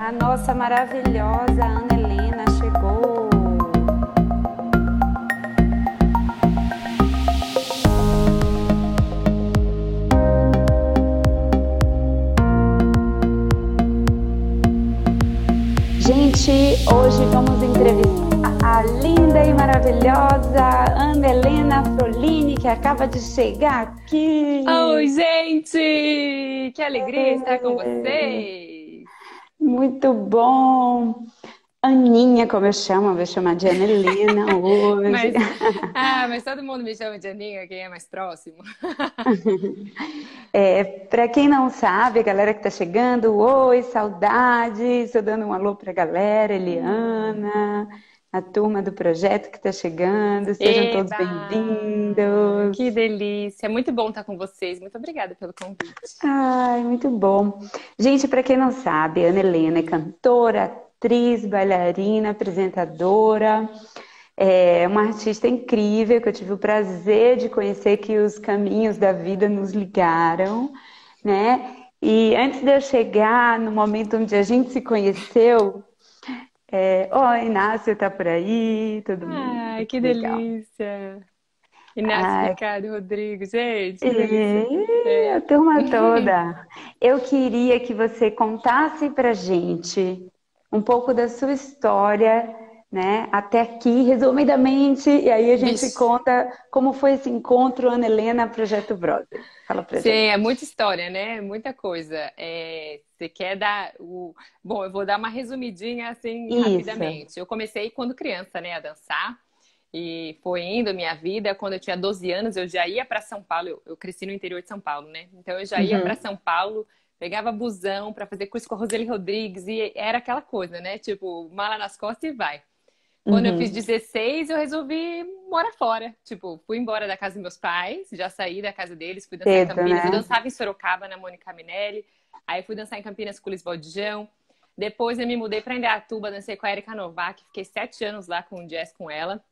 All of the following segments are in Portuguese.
A nossa maravilhosa Ana Helena chegou. Gente, hoje vamos entrevistar a linda e maravilhosa Ana Helena Frolini, que acaba de chegar aqui. Oi, gente! Que alegria estar com vocês! Muito bom! Aninha, como eu chamo, eu vou chamar de Ana Helena hoje. Mas, ah, mas todo mundo me chama de Aninha, quem é mais próximo. É, para quem não sabe, a galera que está chegando, oi, saudades, estou dando um alô para a galera, Eliana, a turma do projeto que está chegando, sejam Eba! todos bem-vindos. Que delícia! Muito bom estar com vocês. Muito obrigada pelo convite. Ai, muito bom. Gente, para quem não sabe, Ana Helena é cantora, atriz, bailarina, apresentadora, é uma artista incrível que eu tive o prazer de conhecer que os caminhos da vida nos ligaram, né? E antes de eu chegar no momento onde a gente se conheceu, é... oh, Inácio tá por aí, todo mundo. Ai, que Legal. delícia! Inácio Ai. Ricardo Rodrigo, gente! E a turma toda. Eu queria que você contasse pra gente um pouco da sua história, né, até aqui, resumidamente, e aí a gente Vixe. conta como foi esse encontro Ana Helena Projeto Brother. Fala pra Sim, gente. é muita história, né? Muita coisa. É, você quer dar o. Bom, eu vou dar uma resumidinha assim Isso. rapidamente. Eu comecei quando criança, né, a dançar. E foi indo minha vida. Quando eu tinha 12 anos, eu já ia para São Paulo. Eu, eu cresci no interior de São Paulo, né? Então eu já ia Uhum. para São Paulo, pegava busão para fazer curso com a Roseli Rodrigues. E era aquela coisa, né? Tipo, mala nas costas e vai. Quando eu Uhum. fiz 16, eu resolvi morar fora. Tipo, fui embora da casa dos meus pais, já saí da casa deles, fui dançar Cedo, em Campinas. né? Eu dançava em Sorocaba, na Mônica Minelli. Aí fui dançar em Campinas com o Lisboa Dijão. Depois eu me mudei para Indaiatuba, dancei com a Erika Novak, fiquei sete anos lá com o jazz com ela.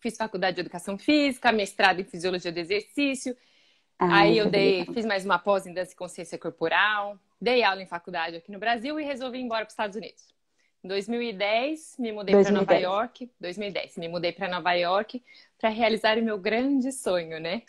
Fiz faculdade de educação física, mestrado em fisiologia do exercício. Ai, Aí eu dei, fiz mais uma pós em dança e consciência corporal, dei aula em faculdade aqui no Brasil e resolvi ir embora para os Estados Unidos. Em 2010, me mudei para Nova 2010. York. 2010, me mudei para Nova York para realizar o meu grande sonho, né?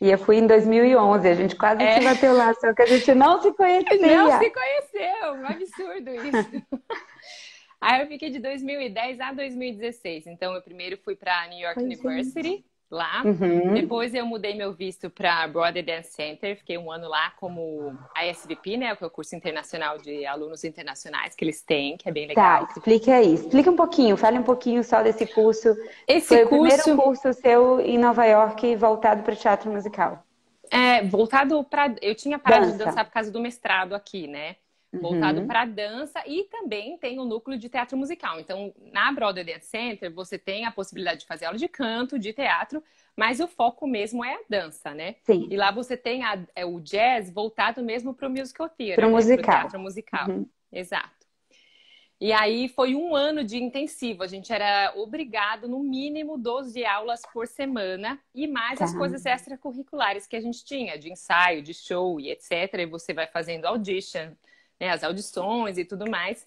E eu fui em 2011, a gente quase É. se bateu lá, só que a gente não se conhecia. Não se conheceu, um absurdo isso. Aí eu fiquei de 2010 a 2016. Então eu primeiro fui para New York Pois. University, lá. Uhum. Depois eu mudei meu visto para Broadway Dance Center, fiquei um ano lá como ISVP, né, que é o curso internacional de alunos internacionais que eles têm, que é bem Tá, legal. explica aí. Explica um pouquinho, fale um pouquinho só desse curso. Esse Foi o curso primeiro curso seu em Nova York voltado para o teatro musical. é voltado para, eu tinha parado de Dança. dançar por causa do mestrado aqui, né? Voltado Uhum. para dança e também tem o núcleo de teatro musical. Então, na Broadway Dance Center, você tem a possibilidade de fazer aula de canto, de teatro, mas o foco mesmo é a dança, né? Sim. E lá você tem a- é, o jazz voltado mesmo para o musical theater, Pro né? musical. teatro musical. Uhum. Exato. E aí foi um ano de intensivo. A gente era obrigado, no mínimo, 12 aulas por semana e mais as Tá. coisas extracurriculares que a gente tinha, de ensaio, de show e etc. E você vai fazendo audition, né, as audições e tudo mais.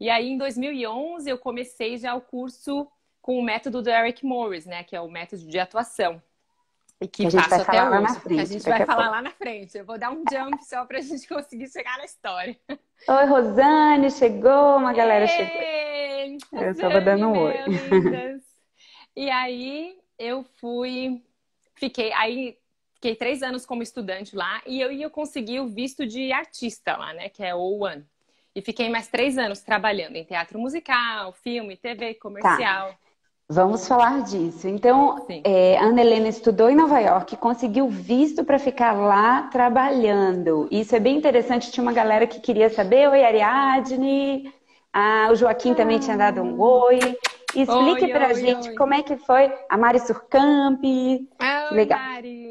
E aí, em 2011, eu comecei já o curso com o método do Eric Morris, né, que é o método de atuação. E que a vai até falar lá hoje. na que a frente, gente vai a falar lá na frente. Eu vou dar um jump só pra gente conseguir chegar na história. Oi, Rosane, chegou, uma galera chegou. Ei, Eu tava dando um oi. Rosane. E aí eu fui, fiquei, aí fiquei três anos como estudante lá e eu ia conseguir o visto de artista lá, né, que é o One. E fiquei mais três anos trabalhando em teatro musical, filme, TV, comercial. Vamos falar disso. Então, Sim. é, Ana Helena estudou em Nova York, conseguiu visto para ficar lá trabalhando. Isso é bem interessante. Tinha uma galera que queria saber. Oi, Ariadne. Ah, o Joaquim também tinha dado um oi. Explique pra oi, gente oi. como é que foi a Mari Surcamp. Ah, oi, Legal. Mari.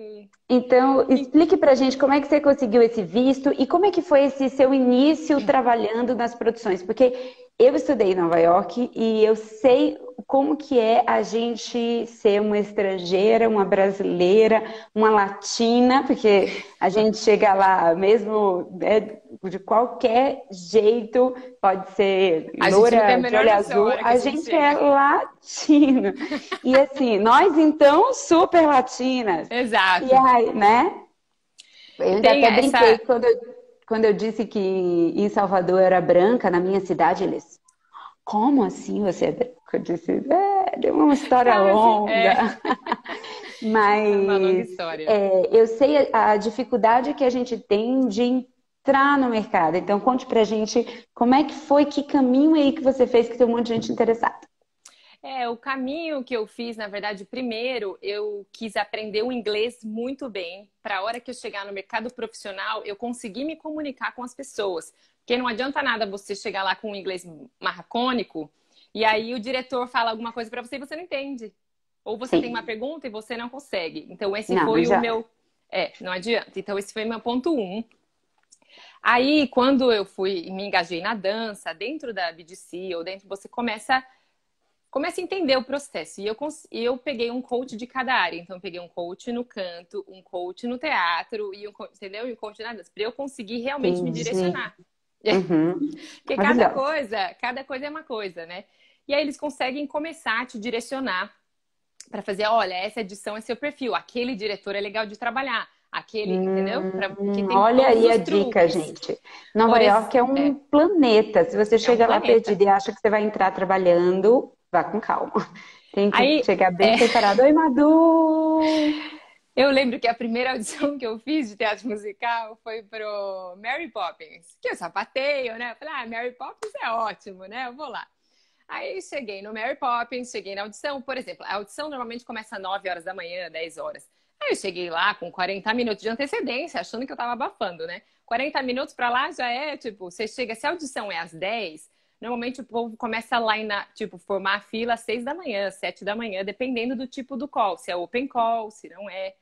Então, explique pra gente como é que você conseguiu esse visto e como é que foi esse seu início trabalhando nas produções. Porque eu estudei em Nova York e eu sei como que é a gente ser uma estrangeira, uma brasileira, uma latina, porque a gente chega lá mesmo né, de qualquer jeito, pode ser loura de olho azul, a, a gente, gente é latina. E assim, nós então super latinas. Exato. E aí, né? Eu ainda Tem até brinquei essa... quando eu quando eu disse que em Salvador era branca, na minha cidade, eles. Como assim você é branca? Eu disse, é, é uma história Não, longa. É. Mas é uma longa história. É, eu sei a, a dificuldade que a gente tem de entrar no mercado. Então, conte pra gente como é que foi, que caminho aí que você fez que tem um monte de gente interessada. É, o caminho que eu fiz, na verdade, primeiro eu quis aprender o inglês muito bem, para a hora que eu chegar no mercado profissional, eu conseguir me comunicar com as pessoas. Porque não adianta nada você chegar lá com um inglês marcônico e aí o diretor fala alguma coisa para você e você não entende. Ou você Sim. tem uma pergunta e você não consegue. Então, esse não, foi já... o meu. É, não adianta. Então, esse foi meu ponto um. Aí, quando eu fui me engajei na dança, dentro da BDC ou dentro, você começa comece a entender o processo. E eu, eu peguei um coach de cada área. Então, eu peguei um coach no canto, um coach no teatro, e um, entendeu? E um coach na dança, para eu conseguir realmente Entendi. me direcionar. Uhum. Porque cada coisa, cada coisa é uma coisa, né? E aí eles conseguem começar a te direcionar para fazer, olha, essa edição é seu perfil, aquele diretor é legal de trabalhar. Aquele, hum, entendeu? Pra, olha aí a truques. dica, gente. Nova Por York é um é. planeta. Se você chega é um lá perdido e acha que você vai entrar trabalhando, Vá com calma. Tem que Aí, chegar bem é... preparado. Oi, Madu! Eu lembro que a primeira audição que eu fiz de teatro musical foi pro Mary Poppins, que eu sapateio, né? falei, ah, Mary Poppins é ótimo, né? Eu vou lá. Aí cheguei no Mary Poppins, cheguei na audição, por exemplo, a audição normalmente começa às 9 horas da manhã, 10 horas. Aí eu cheguei lá com 40 minutos de antecedência, achando que eu tava abafando, né? 40 minutos para lá já é, tipo, você chega, se a audição é às 10, Normalmente o povo começa lá na, tipo, formar a fila às seis da manhã, sete da manhã, dependendo do tipo do call, se é open call, se não é.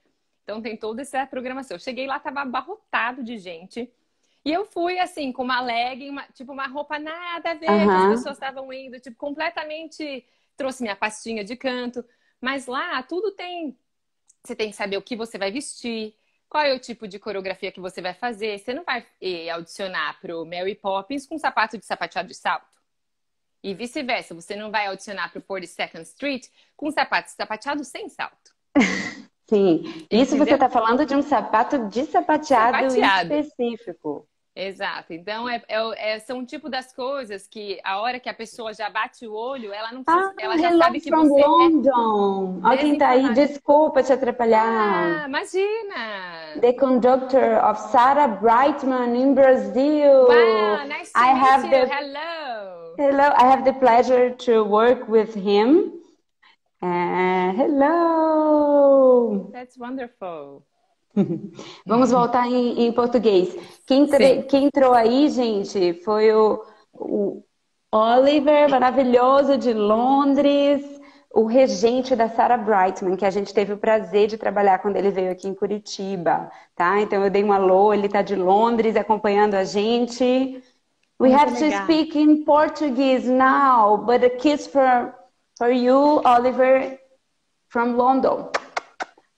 Então tem toda essa programação. Eu cheguei lá, tava abarrotado de gente. E eu fui assim, com uma legging, uma, tipo, uma roupa nada a ver, uhum. que as pessoas estavam indo, tipo, completamente. Trouxe minha pastinha de canto. Mas lá tudo tem. Você tem que saber o que você vai vestir, qual é o tipo de coreografia que você vai fazer. Você não vai eh, audicionar para o Mary Poppins com sapato de sapateado de salto. E vice-versa, você não vai audicionar para o 42nd Street com sapato de sapateado sem salto. Sim, isso Entendeu? você está falando de um sapato de sapateado, sapateado. específico. Exato. Então, é, é, é, são um tipo das coisas que a hora que a pessoa já bate o olho, ela não precisa, ah, ela já sabe que from você é London. É Alguém tá aí, desculpa te atrapalhar. Ah, imagina. The conductor of Sarah Brightman in Brazil. Wow, nice to I meet have you. The... Hello. Hello, I have the pleasure to work with him. Uh, hello. That's wonderful. Vamos voltar em, em português. Quem, quem, entrou aí, gente, foi o, o Oliver, maravilhoso de Londres, o regente da Sarah Brightman, que a gente teve o prazer de trabalhar quando ele veio aqui em Curitiba, tá? Então eu dei um alô, ele está de Londres acompanhando a gente. We Muito have legal. to speak in Portuguese now, but a kiss for, for you, Oliver, from London.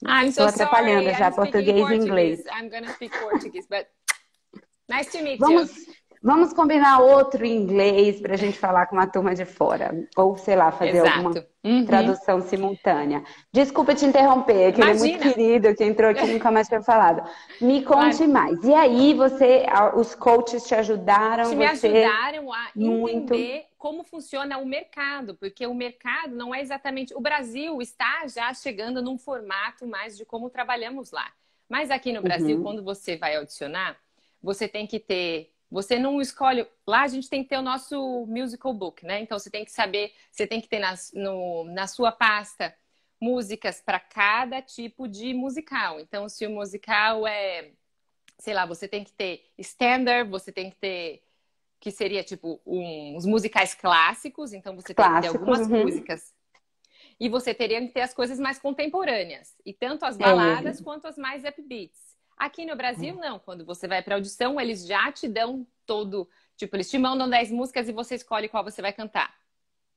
I'm so Estou atrapalhando sorry. já I'm português e inglês. I'm gonna speak Portuguese, but nice to meet vamos, you. Vamos combinar outro inglês para a gente falar com uma turma de fora. Ou, sei lá, fazer Exato. alguma uhum. tradução simultânea. Desculpa te interromper, aquele é muito querido que entrou aqui nunca mais tinha falado. Me conte claro. mais. E aí, você, os coaches te ajudaram? Te me ajudaram a muito... entender como funciona o mercado, porque o mercado não é exatamente. O Brasil está já chegando num formato mais de como trabalhamos lá. Mas aqui no Brasil, uhum. quando você vai audicionar, você tem que ter. Você não escolhe. Lá a gente tem que ter o nosso musical book, né? Então você tem que saber, você tem que ter na, no, na sua pasta músicas para cada tipo de musical. Então, se o musical é, sei lá, você tem que ter standard, você tem que ter que seria tipo um, os musicais clássicos, então você tem que ter algumas uhum. músicas. E você teria que ter as coisas mais contemporâneas, e tanto as baladas é. quanto as mais upbeats. Aqui no Brasil, não. Quando você vai para audição, eles já te dão todo, Tipo, eles te mandam 10 músicas e você escolhe qual você vai cantar,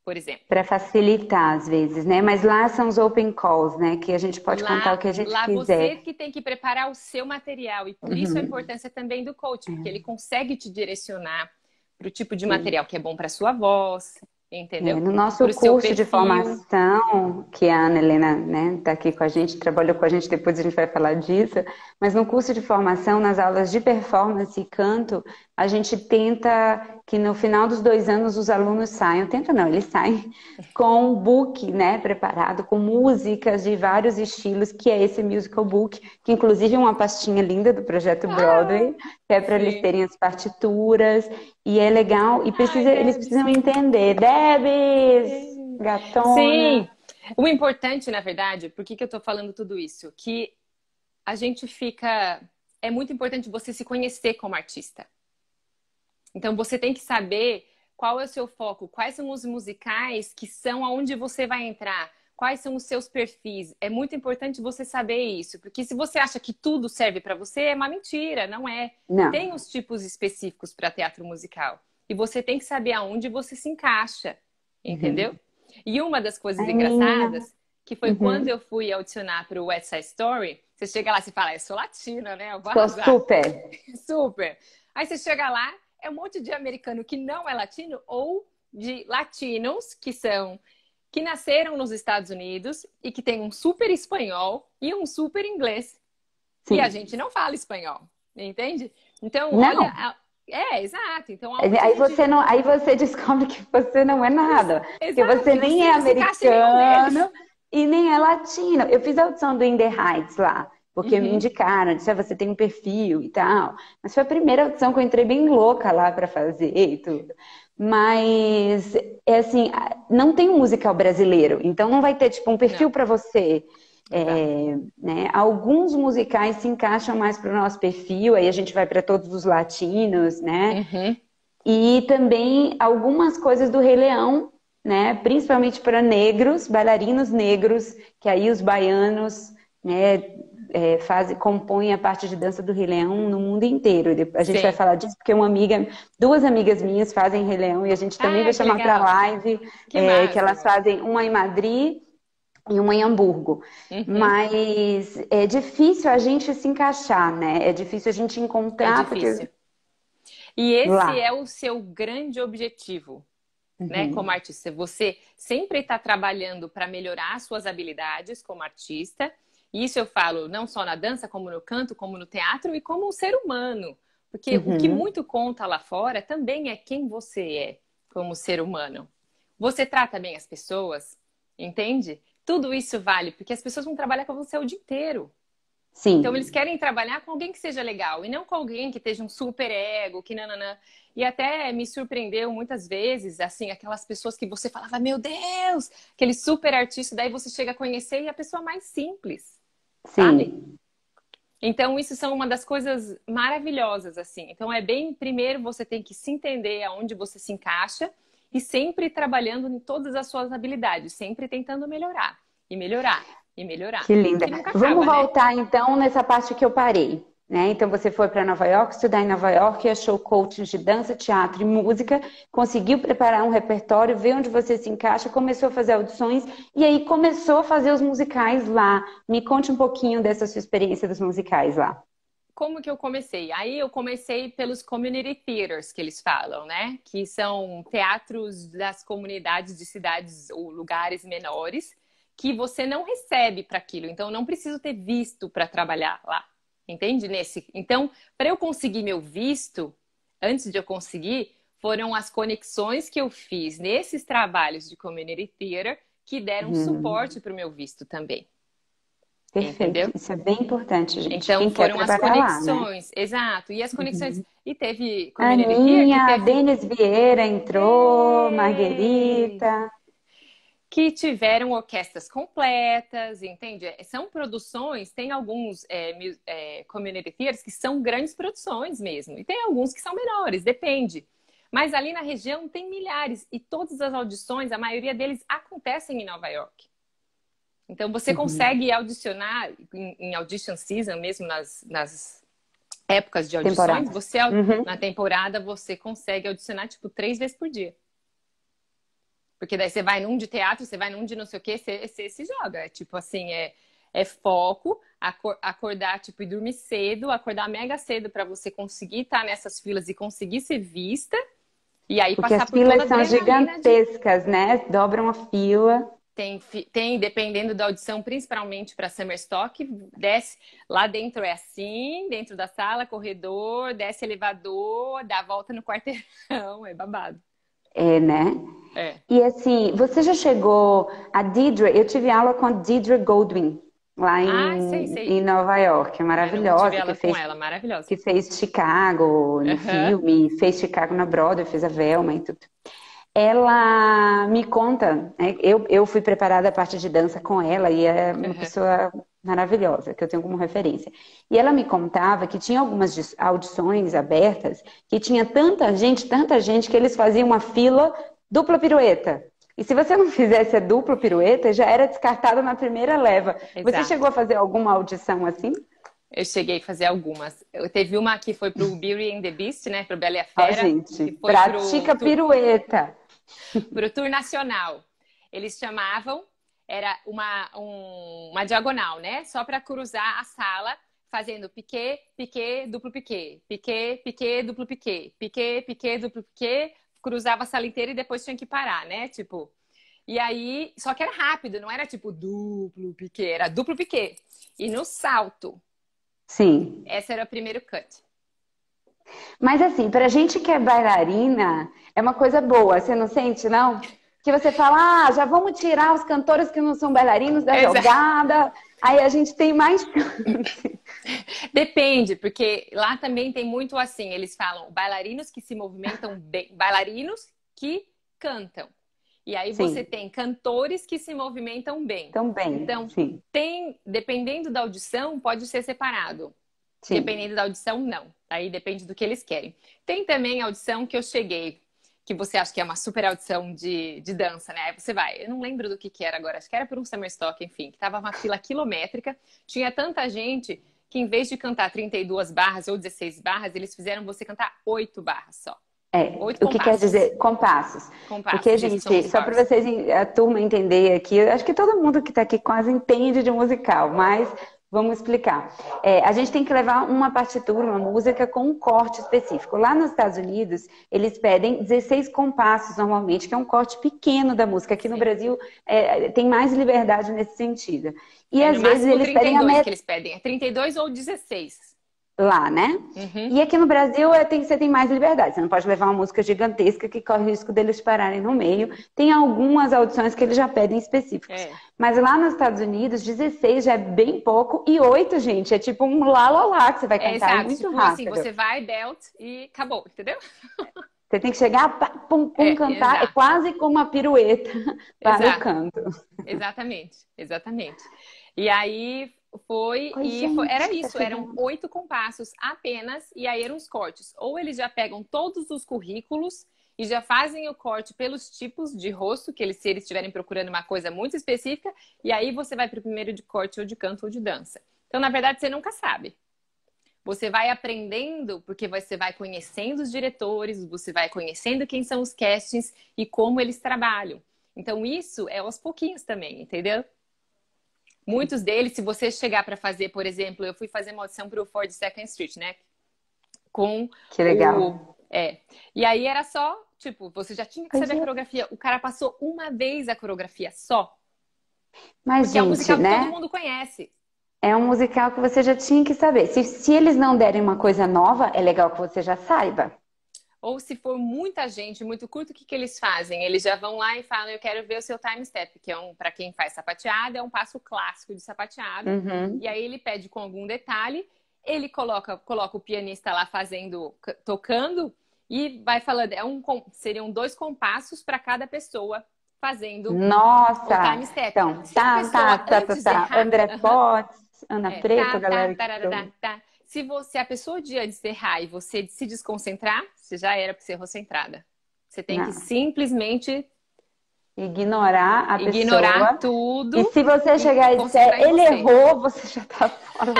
por exemplo. Para facilitar, às vezes, né? Mas lá são os open calls, né? Que a gente pode lá, cantar o que a gente lá quiser. Lá você que tem que preparar o seu material. E por uhum. isso a importância também do coach, porque uhum. ele consegue te direcionar para o tipo de material que é bom para sua voz, Entendeu? É, no nosso Pro curso de formação, que a Ana Helena né, tá aqui com a gente, trabalhou com a gente, depois a gente vai falar disso, mas no curso de formação, nas aulas de performance e canto, a gente tenta que no final dos dois anos os alunos saiam, tenta não, eles saem com um book né, preparado, com músicas de vários estilos, que é esse musical book, que inclusive é uma pastinha linda do projeto Broadway, que é para eles terem as partituras, e é legal, e precisa, Ai, eles precisam entender. Debs, gatona. Sim, o importante, na verdade, por que, que eu estou falando tudo isso? Que a gente fica. É muito importante você se conhecer como artista. Então você tem que saber qual é o seu foco, quais são os musicais que são aonde você vai entrar, quais são os seus perfis. É muito importante você saber isso, porque se você acha que tudo serve para você, é uma mentira, não é. Não. Tem os tipos específicos para teatro musical. E você tem que saber aonde você se encaixa, entendeu? Uhum. E uma das coisas engraçadas, que foi uhum. quando eu fui audicionar para o West Side Story, você chega lá e fala, eu sou latina, né? Eu vou super. super. Aí você chega lá, é um monte de americano que não é latino ou de latinos que são que nasceram nos Estados Unidos e que têm um super espanhol e um super inglês. Sim. E a gente não fala espanhol, entende? Então, não. olha, é, exato. Então, aí você não, aí você descobre que você não é nada, exato. que você nem é americano e nem é latino. Eu fiz a audição do In the Heights lá porque uhum. me indicaram, disseram, ah, você tem um perfil e tal. Mas foi a primeira audição que eu entrei bem louca lá para fazer e tudo. Mas, é assim, não tem um musical brasileiro, então não vai ter, tipo, um perfil para você. É, né? Alguns musicais se encaixam mais para o nosso perfil, aí a gente vai para todos os latinos, né? Uhum. E também algumas coisas do Rei Leão, né? Principalmente para negros, bailarinos negros, que aí os baianos, né? É, faz, compõem a parte de dança do Rei Leão no mundo inteiro. A gente Sim. vai falar disso porque uma amiga, duas amigas minhas fazem Rei Leão e a gente também ah, vai chamar para live que, é, que, elas fazem uma em Madrid e uma em Hamburgo. Uhum. Mas é difícil a gente se encaixar, né? É difícil a gente encontrar. É difícil. Porque... E esse Lá. é o seu grande objetivo. Né, uhum. Né, como artista, você sempre está trabalhando para melhorar suas habilidades como artista isso eu falo não só na dança, como no canto, como no teatro e como um ser humano. Porque uhum. o que uhum. muito conta lá fora também é quem você é como ser humano. Você trata bem as pessoas, entende? Tudo isso vale, porque as pessoas vão trabalhar com você o dia inteiro. Sim. Então eles querem trabalhar com alguém que seja legal e não com alguém que esteja um super ego, que nananã. E até me surpreendeu muitas vezes, assim, aquelas pessoas que você falava, meu Deus, aquele super artista, daí você chega a conhecer e é a pessoa mais simples. Sim. Sabe? Então, isso são uma das coisas maravilhosas, assim. Então, é bem, primeiro, você tem que se entender aonde você se encaixa e sempre trabalhando em todas as suas habilidades, sempre tentando melhorar e melhorar e melhorar. Que linda. Vamos né? voltar, né? então, nessa parte que eu parei. Né? Então você foi para Nova York, estudar em Nova York, achou coaching de dança, teatro e música, conseguiu preparar um repertório, ver onde você se encaixa, começou a fazer audições e aí começou a fazer os musicais lá. Me conte um pouquinho dessa sua experiência dos musicais lá. Como que eu comecei? Aí eu comecei pelos community theaters que eles falam, né? Que são teatros das comunidades de cidades ou lugares menores que você não recebe para aquilo, então não preciso ter visto para trabalhar lá. Entende? Nesse. Então, para eu conseguir meu visto, antes de eu conseguir, foram as conexões que eu fiz nesses trabalhos de community theater que deram hum. suporte para o meu visto também. Perfeito. Entendeu? Isso é bem importante, gente. Então Quem foram as conexões, lá, né? exato. E as conexões. Uhum. E teve community Aninha, theater. Teve... Denis Vieira entrou, Marguerita que tiveram orquestras completas, entende? São produções, tem alguns é, é, community theaters que são grandes produções mesmo, e tem alguns que são menores, depende. Mas ali na região tem milhares, e todas as audições, a maioria deles acontecem em Nova York. Então você uhum. consegue audicionar em, em, audition season, mesmo nas, nas épocas de audições, temporada. você uhum. na temporada você consegue audicionar tipo três vezes por dia. Porque daí você vai num de teatro, você vai num de não sei o quê, você, você se joga. É tipo assim, é, é foco, acordar, tipo, e dormir cedo, acordar mega cedo para você conseguir estar tá nessas filas e conseguir ser vista. E aí Porque passar as por filas são gigantescas, de... né? Dobram a fila. Tem, tem, dependendo da audição, principalmente para Summer Stock, desce. Lá dentro é assim, dentro da sala, corredor, desce elevador, dá a volta no quarteirão, é babado. É, né? É. E assim, você já chegou a Deidre? Eu tive aula com a Deidre Goldwyn lá em, ah, sei, sei. em Nova York, maravilhosa. Eu que fez, ela, maravilhosa. Que fez Chicago no uhum. filme, fez Chicago na Broadway, fez a Velma e tudo. Ela me conta, né, eu, eu fui preparada a parte de dança com ela e é uma uhum. pessoa maravilhosa, que eu tenho como referência. E ela me contava que tinha algumas audições abertas que tinha tanta gente, tanta gente, que eles faziam uma fila dupla pirueta. E se você não fizesse a dupla pirueta, já era descartada na primeira leva. Exato. Você chegou a fazer alguma audição assim? Eu cheguei a fazer algumas. Eu teve uma que foi pro Beauty and the Beast, né? Pro Bela e a Fera. Ó, gente, pratica pro... pirueta para o tour nacional. Eles chamavam, era uma, um, uma diagonal, né? Só para cruzar a sala, fazendo piquê, piquê, duplo piquê, piquê, piquê, duplo piquê, piquê, piquê, duplo piquê, cruzava a sala inteira e depois tinha que parar, né? Tipo. E aí, só que era rápido, não era tipo duplo piquê, era duplo piquê. E no salto. Sim. Esse era o primeiro cut. Mas assim, pra gente que é bailarina, é uma coisa boa, você não sente, não? Que você fala, ah, já vamos tirar os cantores que não são bailarinos da Exato. jogada, aí a gente tem mais Depende, porque lá também tem muito assim, eles falam bailarinos que se movimentam bem, bailarinos que cantam. E aí sim. você tem cantores que se movimentam bem. Também. Então, sim. tem, dependendo da audição, pode ser separado. Sim. Dependendo da audição, não. Aí depende do que eles querem. Tem também a audição que eu cheguei, que você acha que é uma super audição de, de dança, né? Aí você vai, eu não lembro do que, que era agora, acho que era por um summer stock, enfim, que tava uma fila quilométrica, tinha tanta gente que em vez de cantar 32 barras ou 16 barras, eles fizeram você cantar 8 barras só. É, o que quer dizer compassos. compassos Porque, gente, só para vocês, a turma entender aqui, acho que todo mundo que está aqui quase entende de musical, mas Vamos explicar. É, a gente tem que levar uma partitura, uma música com um corte específico. Lá nos Estados Unidos, eles pedem 16 compassos normalmente, que é um corte pequeno da música. Aqui Sim. no Brasil é, tem mais liberdade nesse sentido. E é, às vezes eles pedem a met... que eles pedem, é 32 ou 16 lá, né? Uhum. E aqui no Brasil é, tem, você tem mais liberdade. Você não pode levar uma música gigantesca que corre o risco deles pararem no meio. Tem algumas audições que eles já pedem específicos. É. Mas lá nos Estados Unidos, 16 já é bem pouco e 8, gente, é tipo um lá lá lá que você vai cantar é, exato. muito tipo assim, rápido. assim, você vai, belt e acabou, entendeu? Você tem que chegar, pum, pum, é, cantar, é exato. é quase como uma pirueta para exato. o canto. Exatamente, exatamente. E aí foi Oi, e foi, era isso, eram oito compassos apenas, e aí eram os cortes. Ou eles já pegam todos os currículos e já fazem o corte pelos tipos de rosto, que eles, se eles estiverem procurando uma coisa muito específica, e aí você vai para o primeiro de corte ou de canto ou de dança. Então, na verdade, você nunca sabe. Você vai aprendendo porque você vai conhecendo os diretores, você vai conhecendo quem são os castings e como eles trabalham. Então, isso é aos pouquinhos também, entendeu? Muitos deles, se você chegar para fazer, por exemplo, eu fui fazer uma audição para o Ford Second Street, né? Com que legal. O, é. E aí era só, tipo, você já tinha que saber a coreografia. O cara passou uma vez a coreografia só. Mas, gente, é um musical né? que todo mundo conhece. É um musical que você já tinha que saber. Se, se eles não derem uma coisa nova, é legal que você já saiba. Ou se for muita gente, muito curto, o que, que eles fazem? Eles já vão lá e falam, eu quero ver o seu time step, que é um, para quem faz sapateado, é um passo clássico de sapateado. Uhum. E aí ele pede com algum detalhe, ele coloca, coloca o pianista lá fazendo, tocando, e vai falando, é um, seriam dois compassos para cada pessoa fazendo Nossa! o time step. Então, tá, tá, tá, tá, tá. André Potts, Ana é, Preto, tá, galera. Tá, tá, tá, tá. Se você, a pessoa de antes de errar e você se desconcentrar, você já era para ser errou centrada. Você tem Não. que simplesmente ignorar a ignorar pessoa. tudo. E se você chegar e disser, ele você. errou, você já tá fora.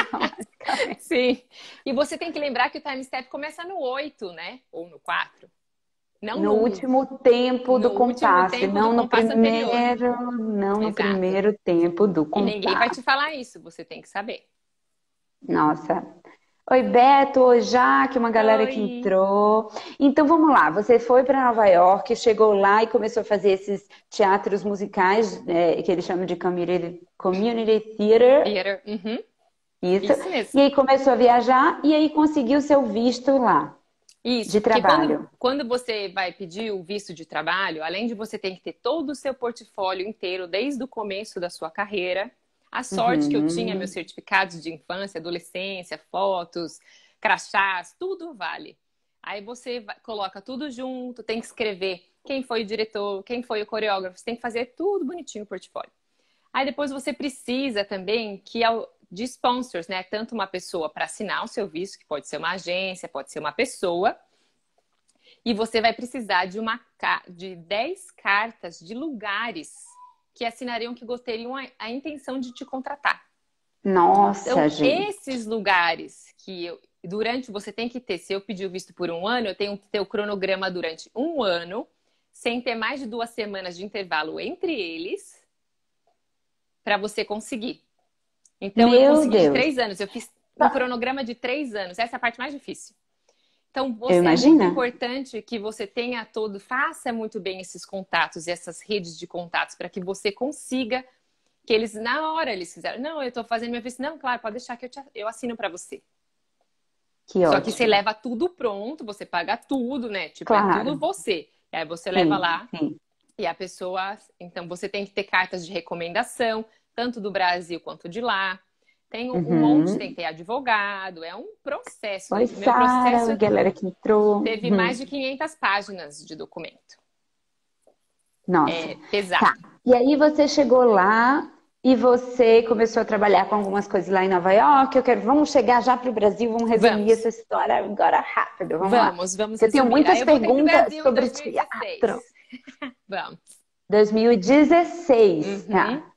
Sim. E você tem que lembrar que o time step começa no 8, né? Ou no 4. Não no, no último tempo do compasso, tempo não do no primeiro, anterior. não no Exato. primeiro tempo do compasso. E ninguém vai te falar isso, você tem que saber. Nossa, Oi, Beto, oi, Jaque, uma galera oi. que entrou. Então vamos lá, você foi para Nova York, chegou lá e começou a fazer esses teatros musicais, é, que eles chamam de community, community theater. Theater, uhum. Isso. Isso mesmo. E aí começou a viajar e aí conseguiu seu visto lá. Isso, de trabalho. Quando, quando, você vai pedir o visto de trabalho, além de você ter que ter todo o seu portfólio inteiro desde o começo da sua carreira, a sorte uhum. que eu tinha, meus certificados de infância, adolescência, fotos, crachás, tudo vale. Aí você vai, coloca tudo junto, tem que escrever quem foi o diretor, quem foi o coreógrafo, você tem que fazer tudo bonitinho o portfólio. Aí depois você precisa também que de sponsors, né? Tanto uma pessoa para assinar o seu visto, que pode ser uma agência, pode ser uma pessoa. E você vai precisar de uma de 10 cartas de lugares que assinariam que gostariam a, a intenção de te contratar. Nossa, então, gente. esses lugares que eu, durante você tem que ter, se eu pedir o visto por um ano, eu tenho que ter o cronograma durante um ano, sem ter mais de duas semanas de intervalo entre eles, para você conseguir. Então, Meu eu consegui de três anos. Eu fiz um cronograma de três anos. Essa é a parte mais difícil. Então, você é muito importante que você tenha todo, faça muito bem esses contatos e essas redes de contatos para que você consiga que eles, na hora, eles fizeram, não, eu estou fazendo minha vista, não, claro, pode deixar que eu, te, eu assino para você. Que Só ótimo. que você leva tudo pronto, você paga tudo, né? Tipo, é claro. é tudo você. E aí você sim, leva lá sim. e a pessoa. Então, você tem que ter cartas de recomendação, tanto do Brasil quanto de lá. Tem um, uhum. monte, tem que ter advogado, é um processo. Oi, Meu Sara, processo galera que entrou. Teve uhum. mais de 500 páginas de documento. Nossa. É pesado. Tá. E aí você chegou lá e você começou a trabalhar com algumas coisas lá em Nova York. Eu quero, vamos chegar já para o Brasil, vamos resumir vamos. essa história agora rápido. Vamos, vamos, lá. vamos. Eu tenho muitas perguntas sobre teatro. vamos. 2016. Uhum. Tá.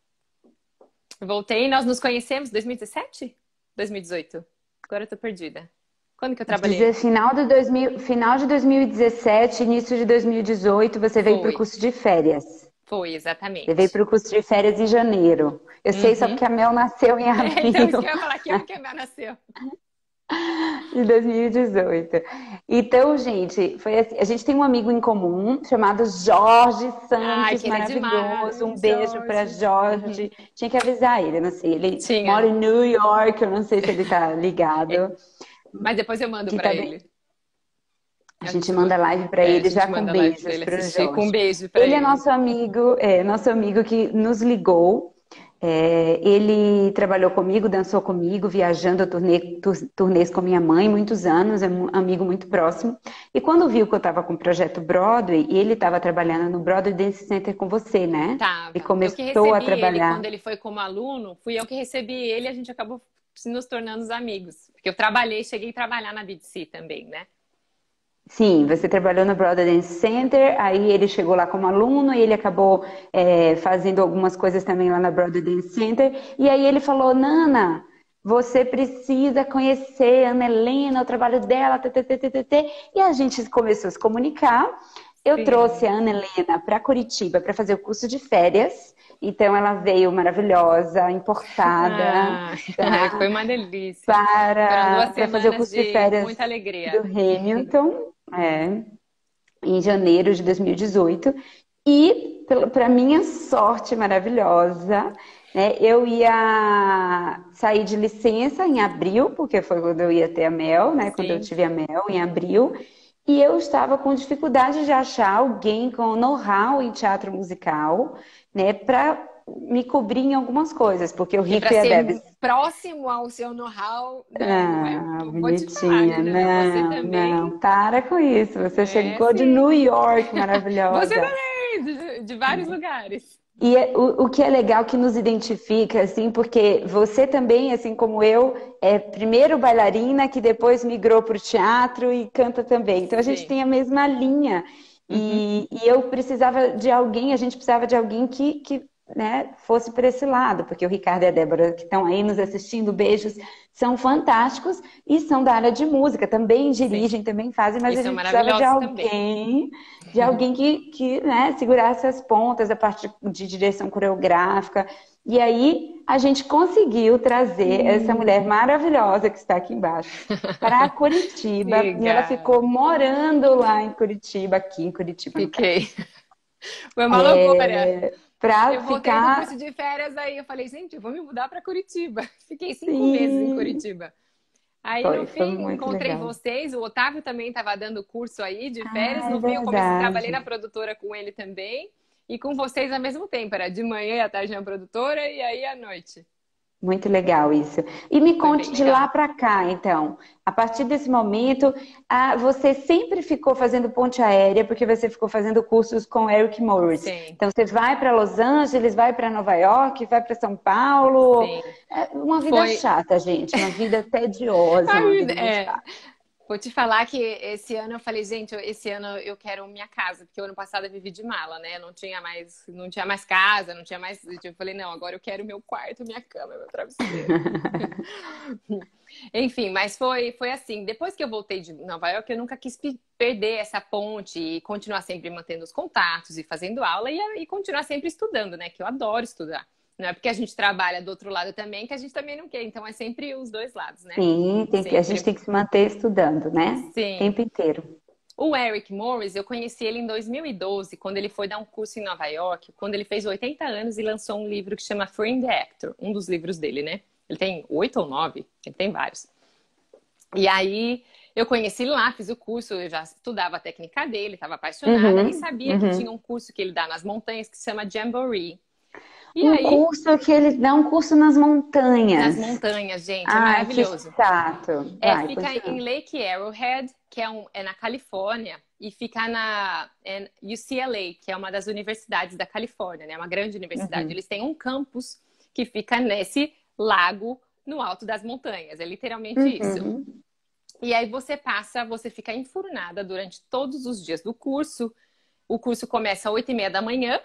Voltei, nós nos conhecemos 2017? 2018? Agora eu tô perdida. Quando que eu trabalhei? Final de, 2000, final de 2017, início de 2018, você veio para o curso de férias. Foi, exatamente. Você veio para o curso de férias em janeiro. Eu uhum. sei só uhum. porque a Mel nasceu em abril. então, isso que eu ia falar aqui é porque a Mel nasceu. De 2018. Então, gente, foi assim, a gente tem um amigo em comum chamado Jorge Santos, Ai, maravilhoso. um beijo para Jorge. Uhum. Tinha que avisar ele, não sei, ele Tinha. mora em New York, eu não sei se ele tá ligado. É. Mas depois eu mando para tá ele. A gente manda live para é, ele já com beijos para Jorge. Com beijo para ele. Ele é nosso amigo, é nosso amigo que nos ligou é, ele trabalhou comigo, dançou comigo, viajando, eu turnê, turnês com minha mãe muitos anos, é um amigo muito próximo. E quando viu que eu estava com o projeto Broadway, e ele estava trabalhando no Broadway Dance Center com você, né? Tava. E começou a trabalhar. Ele, quando ele foi como aluno, fui eu que recebi ele e a gente acabou nos tornando amigos. Porque eu trabalhei, cheguei a trabalhar na BDC também, né? Sim, você trabalhou no Broadway Dance Center, aí ele chegou lá como aluno e ele acabou é, fazendo algumas coisas também lá na Broadway Dance Center. E aí ele falou, Nana, você precisa conhecer a Ana Helena, o trabalho dela, ttt, e a gente começou a se comunicar. Eu Sim. trouxe a Ana Helena para Curitiba para fazer o curso de férias. Então ela veio maravilhosa, importada. Ah, tá? Foi uma delícia. Para, para fazer o curso de, de férias muita alegria. do Hamilton. É, em janeiro de 2018. E, para minha sorte maravilhosa, né, eu ia sair de licença em abril, porque foi quando eu ia ter a Mel, né? Sim. Quando eu tive a Mel, em abril. E eu estava com dificuldade de achar alguém com know-how em teatro musical, né? Para me cobrir em algumas coisas, porque o Rico e, a Debs... próximo ao seu know-how, né? ah, bonitinha, né? não, não, para com isso, você é, chegou sim. de New York, maravilhosa. você também, de, de vários lugares. E é, o, o, que é legal que nos identifica, assim, porque você também, assim como eu, é primeiro bailarina que depois migrou para o teatro e canta também. Então a gente Sim. tem a mesma linha. Uhum. E, e, eu precisava de alguém, a gente precisava de alguém que, que né, fosse para esse lado, porque o Ricardo e a Débora, que estão aí nos assistindo, beijos, são fantásticos e são da área de música, também dirigem, Sim. também fazem, mas a gente precisava de alguém, também. de alguém que, que né, segurasse as pontas, a parte de direção coreográfica. E aí a gente conseguiu trazer hum. essa mulher maravilhosa que está aqui embaixo para Curitiba. e ela ficou morando lá em Curitiba, aqui em Curitiba. Fiquei. Foi uma é... loucura. Pra eu voltei ficar... no curso de férias aí, eu falei, gente, eu vou me mudar para Curitiba. Fiquei cinco Sim. meses em Curitiba. Aí, foi, no fim, encontrei legal. vocês. O Otávio também estava dando curso aí de férias. Ah, no fim, eu comecei, trabalhei na produtora com ele também. E com vocês ao mesmo tempo. Era de manhã e à tarde na produtora e aí à noite. Muito legal isso. E me conte de lá para cá, então. A partir desse momento, você sempre ficou fazendo ponte aérea, porque você ficou fazendo cursos com Eric Morris. Sim. Então, você vai para Los Angeles, vai para Nova York, vai para São Paulo. Sim. É uma vida Foi... chata, gente. Uma vida tediosa. Uma vida é. chata. Vou te falar que esse ano eu falei, gente, esse ano eu quero minha casa, porque o ano passado eu vivi de mala, né? Não tinha mais, não tinha mais casa, não tinha mais. Eu falei, não, agora eu quero meu quarto, minha cama, meu travesseiro. Enfim, mas foi, foi assim. Depois que eu voltei de Nova York, eu nunca quis perder essa ponte e continuar sempre mantendo os contatos e fazendo aula e, e continuar sempre estudando, né? Que eu adoro estudar. Não é porque a gente trabalha do outro lado também que a gente também não quer. Então é sempre os dois lados, né? Sim, que, a gente tem que se manter estudando, né? Sim. O tempo inteiro. O Eric Morris, eu conheci ele em 2012, quando ele foi dar um curso em Nova York, quando ele fez 80 anos e lançou um livro que chama Free the Actor, um dos livros dele, né? Ele tem oito ou nove, ele tem vários. E aí eu conheci ele lá, fiz o curso, eu já estudava a técnica dele, estava apaixonada uhum, e sabia uhum. que tinha um curso que ele dá nas montanhas que se chama Jamboree. E um aí... curso que ele dá um curso nas montanhas. Nas montanhas, gente. É ah, maravilhoso. Que chato. É, Vai, fica continua. em Lake Arrowhead, que é, um, é na Califórnia, e fica na UCLA, que é uma das universidades da Califórnia, né? Uma grande universidade. Uhum. Eles têm um campus que fica nesse lago no alto das montanhas. É literalmente uhum. isso. E aí você passa, você fica enfurnada durante todos os dias do curso. O curso começa às 8 e meia da manhã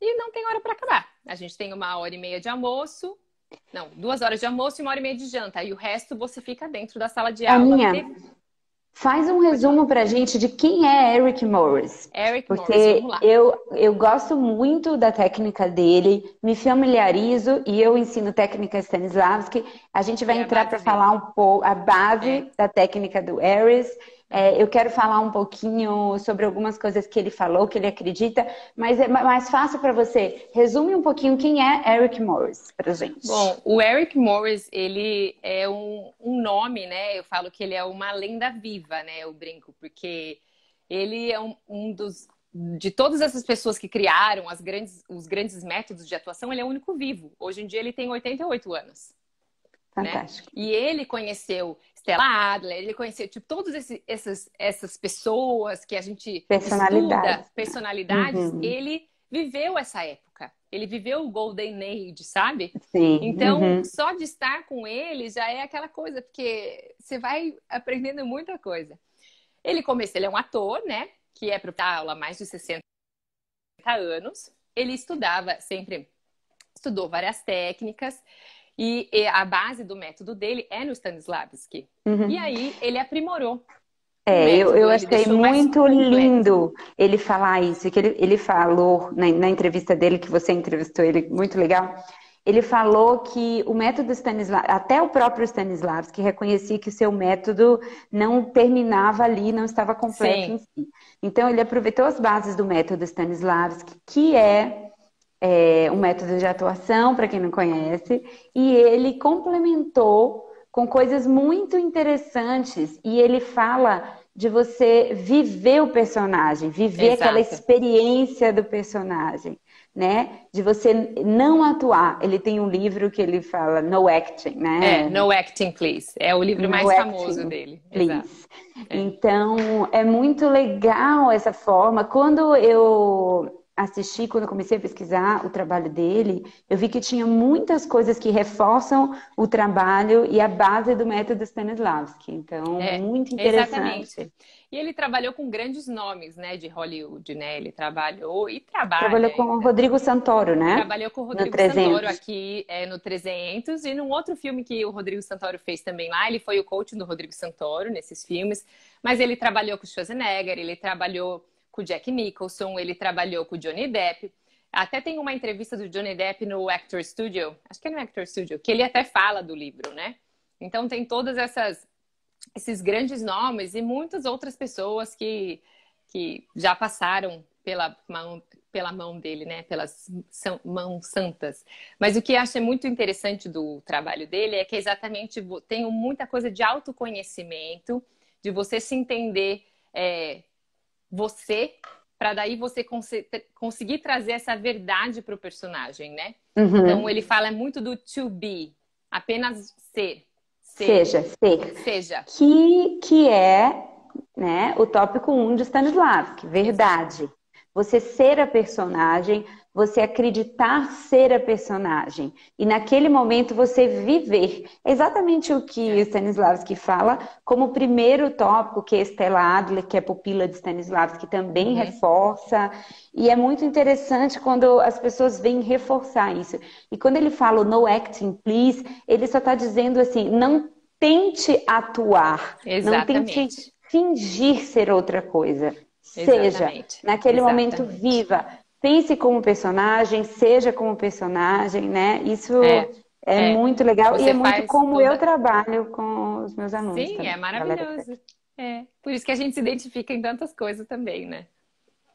e não tem hora para acabar. A gente tem uma hora e meia de almoço, não, duas horas de almoço e uma hora e meia de janta. E o resto você fica dentro da sala de aula. Minha. Faz um resumo pra gente de quem é Eric Morris. Eric Porque Morris, vamos lá. Eu, eu gosto muito da técnica dele, me familiarizo e eu ensino técnica Stanislavski. A gente vai é entrar para falar um pouco a base é. da técnica do Eris é, eu quero falar um pouquinho sobre algumas coisas que ele falou, que ele acredita, mas é mais fácil para você. Resume um pouquinho quem é Eric Morris para gente. Bom, o Eric Morris, ele é um, um nome, né? Eu falo que ele é uma lenda viva, né? Eu brinco, porque ele é um, um dos de todas essas pessoas que criaram grandes, os grandes métodos de atuação, ele é o único vivo. Hoje em dia ele tem 88 anos. Né? Fantástico. Né? E ele conheceu Stella Adler, ele conheceu tipo todas esse, essas, essas pessoas que a gente personalidades, estuda, personalidades, uhum. ele viveu essa época. Ele viveu o Golden Age, sabe? Sim. Então, uhum. só de estar com ele já é aquela coisa, porque você vai aprendendo muita coisa. Ele começou, ele é um ator, né? Que é para aula há mais de 60 anos. Ele estudava sempre, estudou várias técnicas. E, e a base do método dele é no Stanislavski. Uhum. E aí ele aprimorou. É, eu, eu achei muito lindo ele falar isso, que ele, ele falou na, na entrevista dele, que você entrevistou ele, muito legal. Ele falou que o método Stanislavski, até o próprio Stanislavski reconhecia que o seu método não terminava ali, não estava completo Sim. em si. Então ele aproveitou as bases do método Stanislavski, que é é, um método de atuação, para quem não conhece, e ele complementou com coisas muito interessantes. E ele fala de você viver o personagem, viver Exato. aquela experiência do personagem, né? De você não atuar. Ele tem um livro que ele fala No Acting, né? É, No Acting, Please. É o livro no mais acting, famoso dele. Please. Exato. É. Então, é muito legal essa forma. Quando eu assisti, quando eu comecei a pesquisar o trabalho dele, eu vi que tinha muitas coisas que reforçam o trabalho e a base do método Stanislavski. Então, é, muito interessante. Exatamente. E ele trabalhou com grandes nomes, né, de Hollywood, né? Ele trabalhou e trabalha. Trabalhou com o Rodrigo Santoro, né? Trabalhou com o Rodrigo Santoro aqui é, no 300 e num outro filme que o Rodrigo Santoro fez também lá, ele foi o coach do Rodrigo Santoro nesses filmes, mas ele trabalhou com o Schwarzenegger, ele trabalhou com o Jack Nicholson, ele trabalhou com o Johnny Depp. Até tem uma entrevista do Johnny Depp no Actor Studio, acho que é no Actor Studio, que ele até fala do livro, né? Então tem todas essas esses grandes nomes e muitas outras pessoas que, que já passaram pela mão, pela mão dele, né? Pelas mãos santas. Mas o que eu acho muito interessante do trabalho dele é que exatamente tem muita coisa de autoconhecimento, de você se entender é, você, para daí você cons conseguir trazer essa verdade para o personagem, né? Uhum. Então ele fala muito do to be, apenas ser. Seja, ser. Seja. Que, que é né, o tópico 1 um de Stanislavski, verdade. Você ser a personagem, você acreditar ser a personagem. E naquele momento você viver. É exatamente o que Stanislavski fala como primeiro tópico, que é Stella Adler, que é pupila de Stanislavski, também uhum. reforça. E é muito interessante quando as pessoas vêm reforçar isso. E quando ele fala no acting, please, ele só está dizendo assim, não tente atuar. Exatamente. Não tente fingir ser outra coisa. Seja, naquele Exatamente. momento, viva pense como personagem, seja como personagem, né? Isso é, é, é. muito legal Você e é muito como toda... eu trabalho com os meus alunos. Sim, também, é maravilhoso. É. Por isso que a gente se identifica em tantas coisas também, né?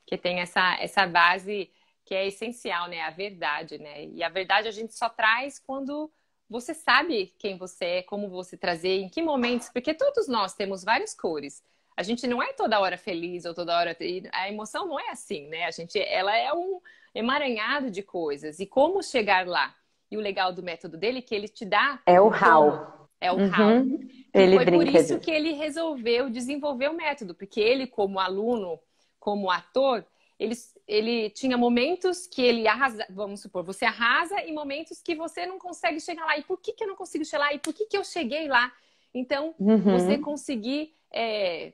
Que tem essa, essa base que é essencial, né? A verdade, né? E a verdade a gente só traz quando você sabe quem você é, como você trazer, em que momentos, porque todos nós temos várias cores. A gente não é toda hora feliz ou toda hora. A emoção não é assim, né? A gente, ela é um emaranhado de coisas. E como chegar lá? E o legal do método dele é que ele te dá. É o how. É o uhum. how. Ele foi por isso que ele resolveu desenvolver o método, porque ele, como aluno, como ator, ele, ele tinha momentos que ele arrasa, vamos supor, você arrasa e momentos que você não consegue chegar lá. E por que, que eu não consigo chegar lá? E por que, que eu cheguei lá? Então, uhum. você conseguir é,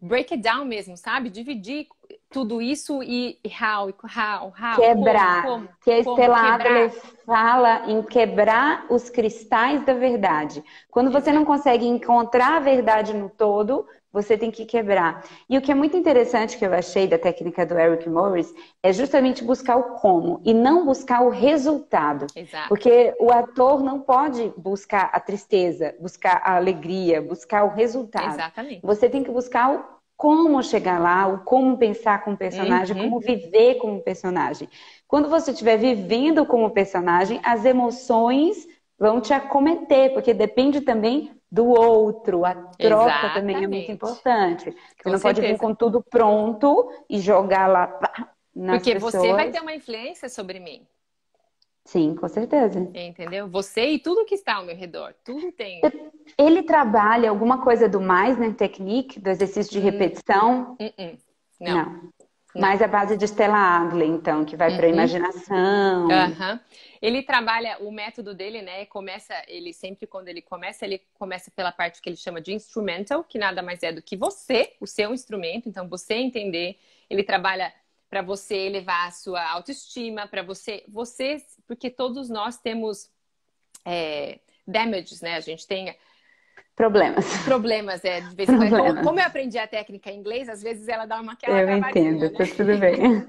break it down mesmo, sabe? Dividir tudo isso e how, how, how. Quebrar. Como, como, que a Estela fala em quebrar os cristais da verdade. Quando você não consegue encontrar a verdade no todo, você tem que quebrar. E o que é muito interessante que eu achei da técnica do Eric Morris é justamente buscar o como e não buscar o resultado. Exato. Porque o ator não pode buscar a tristeza, buscar a alegria, buscar o resultado. Exatamente. Você tem que buscar o como chegar lá, o como pensar com o personagem, uhum. como viver com o personagem. Quando você estiver vivendo com o personagem, as emoções vão te acometer, porque depende também do outro. A troca Exatamente. também é muito importante. Você com não certeza. pode vir com tudo pronto e jogar lá nas Porque pessoas. você vai ter uma influência sobre mim. Sim, com certeza. Entendeu? Você e tudo que está ao meu redor, tudo tem. Ele trabalha alguma coisa do mais na né, technique, do exercício de hum. repetição? Hum, hum. Não. Não. Mais a base de Stella Adler, então, que vai para a uhum. imaginação. Uhum. Ele trabalha, o método dele, né? Começa, ele sempre quando ele começa, ele começa pela parte que ele chama de instrumental, que nada mais é do que você, o seu instrumento. Então, você entender. Ele trabalha para você elevar a sua autoestima, para você, você, porque todos nós temos é, damages, né? A gente tem Problemas. Problemas, é. De vez em quando. Como eu aprendi a técnica em inglês, às vezes ela dá uma aquela Eu entendo, né? tá tudo bem.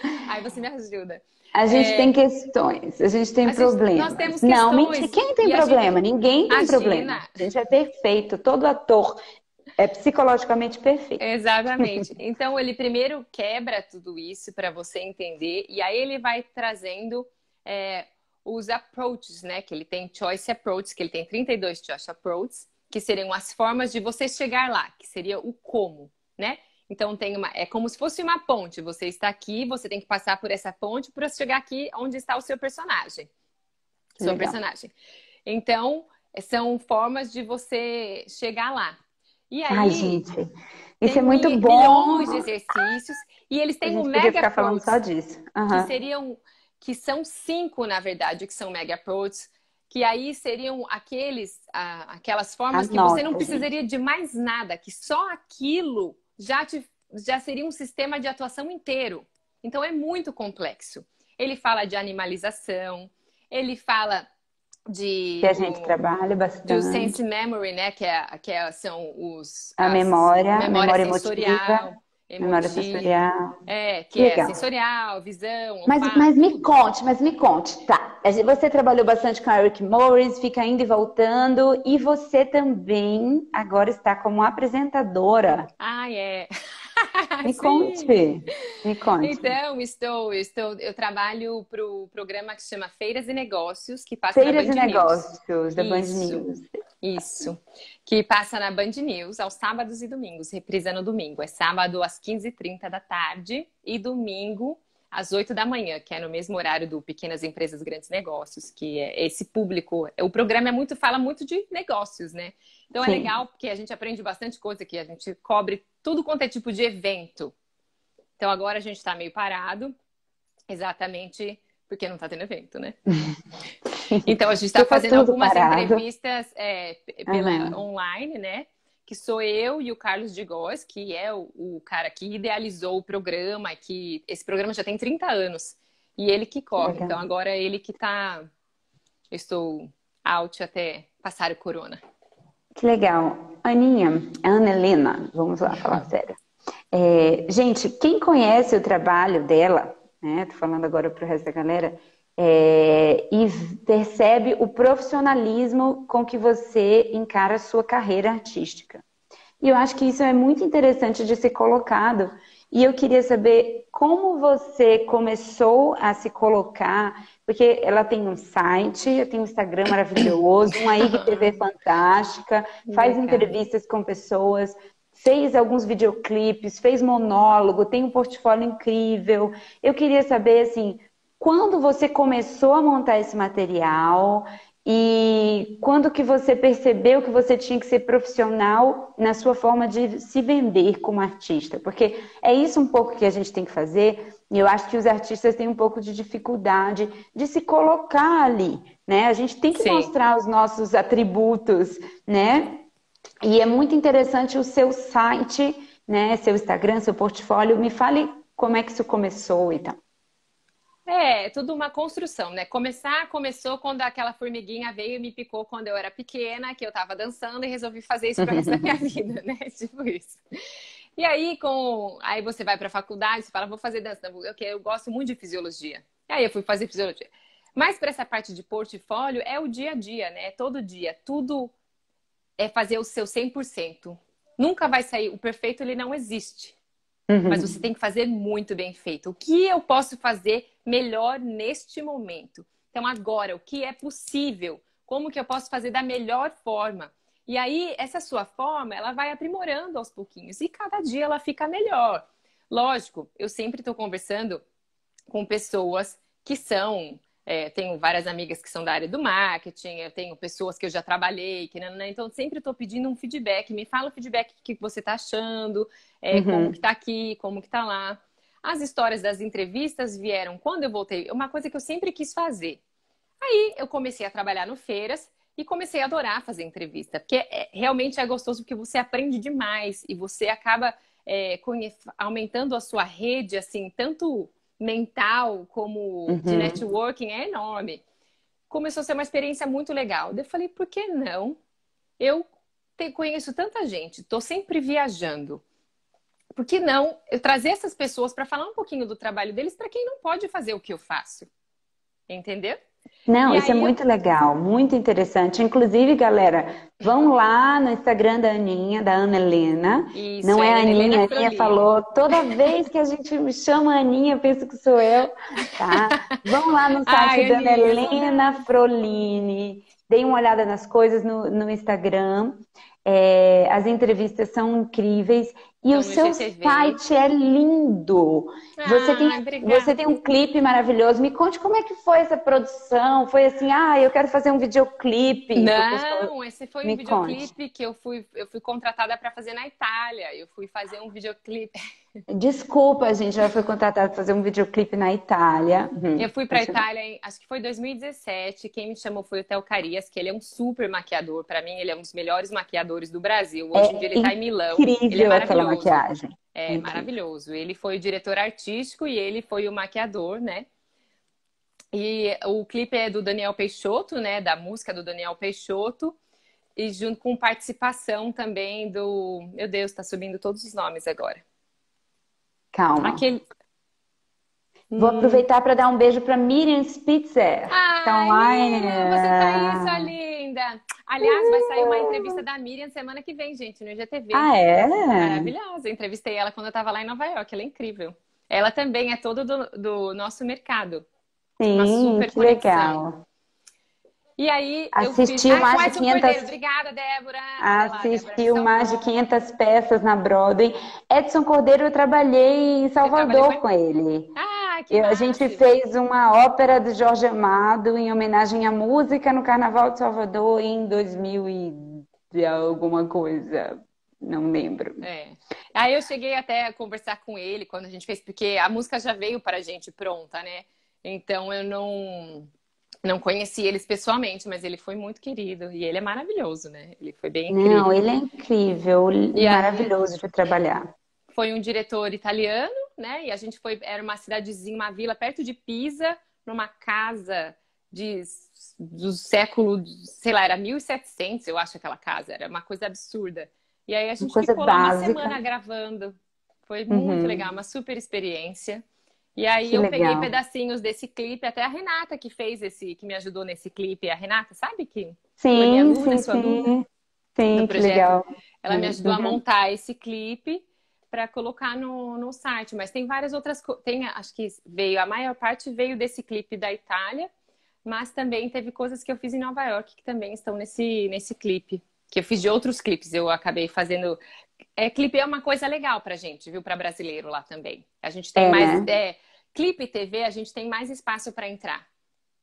Aí você me ajuda. A gente é... tem questões, a gente tem a problemas. Gente, nós temos questões. Não, mentira. Quem tem problema? Gente... Ninguém tem Imagina. problema. A gente é perfeito. Todo ator é psicologicamente perfeito. Exatamente. Então ele primeiro quebra tudo isso para você entender e aí ele vai trazendo é, os approaches, né? Que ele tem choice approaches, que ele tem 32 choice approaches que seriam as formas de você chegar lá, que seria o como, né? Então tem uma, é como se fosse uma ponte. Você está aqui, você tem que passar por essa ponte para chegar aqui onde está o seu personagem. Seu Legal. personagem. Então, são formas de você chegar lá. E aí, Ai, gente, isso é muito bom. Milhões de exercícios e eles têm um mega ficar falando só disso. Uhum. Que seriam que são cinco, na verdade, que são mega approaches que aí seriam aqueles, aquelas formas As que notas, você não precisaria de mais nada, que só aquilo já, te, já seria um sistema de atuação inteiro. Então é muito complexo. Ele fala de animalização, ele fala de que a gente trabalha bastante. Do sense memory, né? Que, é, que é, são os a memória, memória, memória sensorial, emotiva, memória sensorial. É, que Legal. é sensorial, visão. Mas, olfato. mas me conte, mas me conte, tá? Você trabalhou bastante com a Eric Morris, fica indo e voltando, e você também agora está como apresentadora. Ah, é. Me conte, me conte. Então, estou, estou, eu trabalho para o programa que se chama Feiras e Negócios, que passa Feiras e negócios da Band. News. Isso. Que passa na Band News aos sábados e domingos, reprisa no domingo. É sábado às 15h30 da tarde e domingo às 8 da manhã, que é no mesmo horário do Pequenas Empresas Grandes Negócios, que é esse público. O programa é muito, fala muito de negócios, né? Então é Sim. legal porque a gente aprende bastante coisa aqui, a gente cobre tudo quanto é tipo de evento. Então agora a gente está meio parado, exatamente porque não está tendo evento, né? Então a gente está fazendo algumas parado. entrevistas é, pela Aham. online, né? Que sou eu e o Carlos de Góes, que é o, o cara que idealizou o programa, que esse programa já tem 30 anos. E ele que corre. Legal. Então agora é ele que tá. Eu estou out até passar o corona. Que legal. Aninha, Ana Helena, vamos lá falar sério. É, gente, quem conhece o trabalho dela, né? Tô falando agora para o resto da galera, é, e percebe o profissionalismo com que você encara a sua carreira artística. E eu acho que isso é muito interessante de ser colocado. E eu queria saber como você começou a se colocar, porque ela tem um site, tem um Instagram maravilhoso, uma IGTV fantástica, faz Legal. entrevistas com pessoas, fez alguns videoclipes, fez monólogo, tem um portfólio incrível. Eu queria saber, assim, quando você começou a montar esse material e quando que você percebeu que você tinha que ser profissional na sua forma de se vender como artista? Porque é isso um pouco que a gente tem que fazer, e eu acho que os artistas têm um pouco de dificuldade de se colocar ali, né? A gente tem que Sim. mostrar os nossos atributos, né? E é muito interessante o seu site, né? Seu Instagram, seu portfólio. Me fale como é que isso começou e tal. É, tudo uma construção, né? Começar, começou quando aquela formiguinha veio e me picou quando eu era pequena, que eu tava dançando e resolvi fazer isso pro resto da minha vida, né? Tipo isso. E aí, com... aí você vai pra faculdade, você fala, vou fazer dança, eu, eu gosto muito de fisiologia. E aí eu fui fazer fisiologia. Mas para essa parte de portfólio, é o dia a dia, né? É todo dia. Tudo é fazer o seu 100%. Nunca vai sair. O perfeito, ele não existe Uhum. mas você tem que fazer muito bem feito. O que eu posso fazer melhor neste momento? Então, agora, o que é possível? Como que eu posso fazer da melhor forma? E aí, essa sua forma, ela vai aprimorando aos pouquinhos e cada dia ela fica melhor. Lógico, eu sempre estou conversando com pessoas que são. É, tenho várias amigas que são da área do marketing, eu tenho pessoas que eu já trabalhei, que, nananã, então sempre estou pedindo um feedback. Me fala o feedback o que você está achando, é, Uhum. como que tá aqui, como que tá lá. As histórias das entrevistas vieram quando eu voltei, uma coisa que eu sempre quis fazer. Aí eu comecei a trabalhar no feiras e comecei a adorar fazer entrevista, porque é- realmente é gostoso porque você aprende demais e você acaba é, aumentando a sua rede, assim, tanto mental como de Uhum. networking, é enorme. Começou a ser uma experiência muito legal. Eu falei, por que não? Eu te- conheço tanta gente, estou sempre viajando. Por que não eu trazer essas pessoas para falar um pouquinho do trabalho deles para quem não pode fazer o que eu faço? Entendeu? Não, E isso é aí eu- muito legal, muito interessante. Inclusive, galera, vão lá no Instagram da Aninha, da Ana Helena. Isso, Não é a Aninha, a Aninha falou. Toda vez que a gente me chama Aninha, penso que sou eu, tá? Vão lá no site Ai, da Ana Helena Frolini. Deem uma olhada nas coisas no, no Instagram. É, as entrevistas são incríveis. E o seu GTV. site é lindo. Ah, você, tem, você tem um clipe maravilhoso. Me conte como é que foi essa produção. Foi assim, ah, eu quero fazer um videoclipe. Não, esse foi Me um videoclipe conte. que eu fui, eu fui contratada para fazer na Itália. Eu fui fazer um videoclipe. Desculpa, a gente já foi contratada para fazer um videoclipe na Itália. Hum, eu fui para a Itália, em, acho que foi 2017. Quem me chamou foi o Theo Carias, que ele é um super maquiador. Para mim, ele é um dos melhores maquiadores do Brasil. Hoje em dia ele está em Milão. Incrível ele é aquela maquiagem. É incrível. maravilhoso. Ele foi o diretor artístico e ele foi o maquiador, né? E o clipe é do Daniel Peixoto, né? Da música do Daniel Peixoto. E junto com participação também do. Meu Deus, está subindo todos os nomes agora. Calma. Aquele... Vou hum. aproveitar para dar um beijo para Miriam Spitzer. Ai, tá online. você tá isso, linda. Aliás, vai sair uma entrevista da Miriam semana que vem, gente, no IGTV. Ah, é? Maravilhosa. entrevistei ela quando eu estava lá em Nova York. Ela é incrível. Ela também é todo do, do nosso mercado. Sim, uma super que conexão. legal. E aí, assistiu eu fiz... mais de 500 Obrigada, Débora. Assistiu lá, mais de 500 peças na Broadway. Edson Cordeiro, eu trabalhei em Salvador com ele. Ah, que eu, A gente fez uma ópera do Jorge Amado em homenagem à música no Carnaval de Salvador em 2000 e alguma coisa. Não lembro. É. Aí eu cheguei até a conversar com ele quando a gente fez, porque a música já veio para a gente pronta, né? Então eu não não conheci eles pessoalmente, mas ele foi muito querido e ele é maravilhoso, né? Ele foi bem incrível. Não, ele é incrível, e maravilhoso aí, de trabalhar. Foi um diretor italiano, né? E a gente foi, era uma cidadezinha, uma vila perto de Pisa, numa casa de, do século, sei lá, era 1700, eu acho aquela casa, era uma coisa absurda. E aí a gente ficou lá uma semana gravando. Foi muito uhum. legal, uma super experiência. E aí que eu legal. peguei pedacinhos desse clipe, até a Renata que fez esse, que me ajudou nesse clipe, a Renata, sabe que sim, foi minha aluna, sim, sua aluna sim. do projeto. legal. Ela me ajudou uhum. a montar esse clipe para colocar no, no site, mas tem várias outras tem acho que veio a maior parte veio desse clipe da Itália, mas também teve coisas que eu fiz em Nova York que também estão nesse nesse clipe, que eu fiz de outros clipes, eu acabei fazendo é, clipe é uma coisa legal pra gente, viu? Pra brasileiro lá também. A gente tem é, mais. Né? É, clipe TV, a gente tem mais espaço para entrar.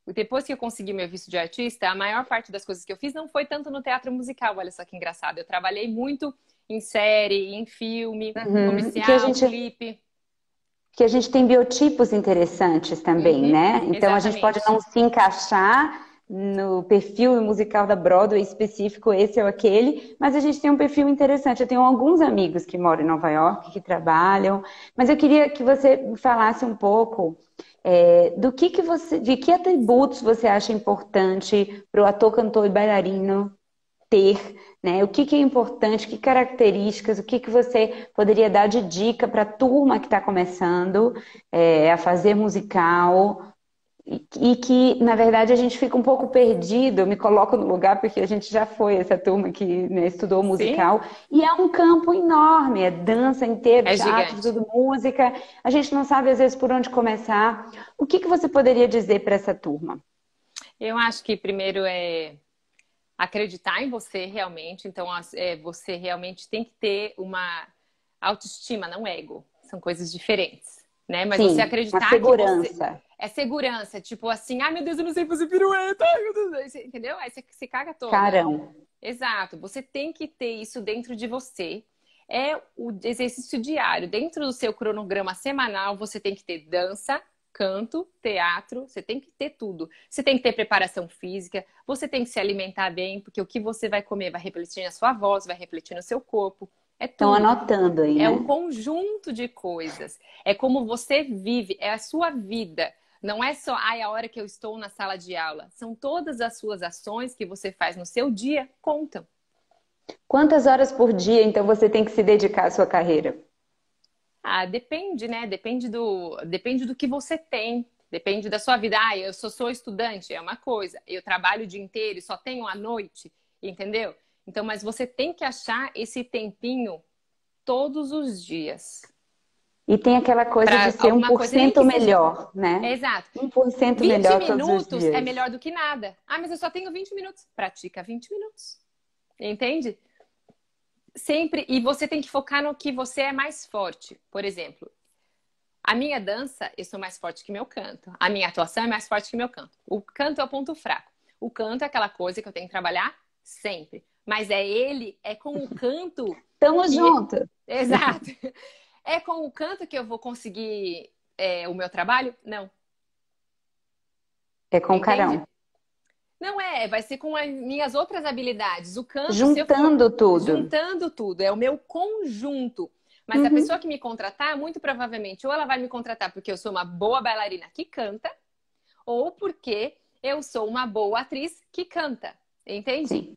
Depois que eu consegui meu visto de artista, a maior parte das coisas que eu fiz não foi tanto no teatro musical, olha só que engraçado. Eu trabalhei muito em série, em filme, uhum. comercial, que a gente... clipe. Que a gente tem biotipos interessantes também, uhum. né? Então Exatamente. a gente pode não se encaixar no perfil musical da Broadway específico, esse ou aquele, mas a gente tem um perfil interessante. Eu tenho alguns amigos que moram em Nova York, que trabalham, mas eu queria que você falasse um pouco é, do que, que você, de que atributos você acha importante para o ator, cantor e bailarino ter, né? O que, que é importante, que características, o que, que você poderia dar de dica para a turma que está começando é, a fazer musical, e que, na verdade, a gente fica um pouco perdido. Eu me coloco no lugar porque a gente já foi essa turma que né, estudou musical. Sim. E é um campo enorme, é dança inteira, é teatro, gigante. tudo música. A gente não sabe, às vezes, por onde começar. O que, que você poderia dizer para essa turma? Eu acho que primeiro é acreditar em você realmente. Então, é, você realmente tem que ter uma autoestima, não ego. São coisas diferentes. Né? Mas Sim, você acreditar segurança. que você é segurança, tipo assim, ai meu Deus, eu não sei fazer pirueta, ai meu Deus, entendeu? Aí você se caga todo. Carão. Exato, você tem que ter isso dentro de você. É o exercício diário. Dentro do seu cronograma semanal, você tem que ter dança, canto, teatro, você tem que ter tudo. Você tem que ter preparação física, você tem que se alimentar bem, porque o que você vai comer vai refletir na sua voz, vai refletir no seu corpo. É Estão anotando aí. É né? um conjunto de coisas. É como você vive, é a sua vida. Não é só ai, a hora que eu estou na sala de aula. São todas as suas ações que você faz no seu dia contam. Quantas horas por dia, então, você tem que se dedicar à sua carreira? Ah, depende, né? Depende do, depende do que você tem. Depende da sua vida. Ah, eu sou, sou estudante, é uma coisa. Eu trabalho o dia inteiro e só tenho a noite, entendeu? Então, mas você tem que achar esse tempinho todos os dias. E tem aquela coisa de ser 1% melhor, né? Exato. 1% melhor 20 minutos é melhor do que nada. Ah, mas eu só tenho 20 minutos. Pratica 20 minutos. Entende? sempre. E você tem que focar no que você é mais forte. Por exemplo, a minha dança, eu sou mais forte que meu canto. A minha atuação é mais forte que meu canto. O canto é o ponto fraco. O canto é aquela coisa que eu tenho que trabalhar sempre. Mas é ele, é com o canto. Tamo que... junto. Exato. É com o canto que eu vou conseguir é, o meu trabalho? Não. É com o carão. Não é, vai ser com as minhas outras habilidades. O canto. Juntando for... tudo. Juntando tudo. É o meu conjunto. Mas uhum. a pessoa que me contratar, muito provavelmente, ou ela vai me contratar porque eu sou uma boa bailarina que canta, ou porque eu sou uma boa atriz que canta. Entende? Sim.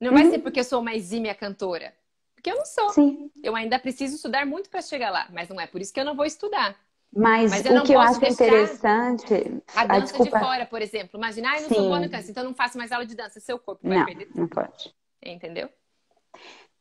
Não uhum. vai ser porque eu sou uma exímia cantora. Porque eu não sou. Sim. Eu ainda preciso estudar muito para chegar lá, mas não é por isso que eu não vou estudar. Mas, mas o que eu acho interessante. A dança desculpa... de fora, por exemplo. Imagina, ah, eu não Sim. sou boa no canto, então não faço mais aula de dança. Seu corpo vai não, perder. Não pode. Entendeu?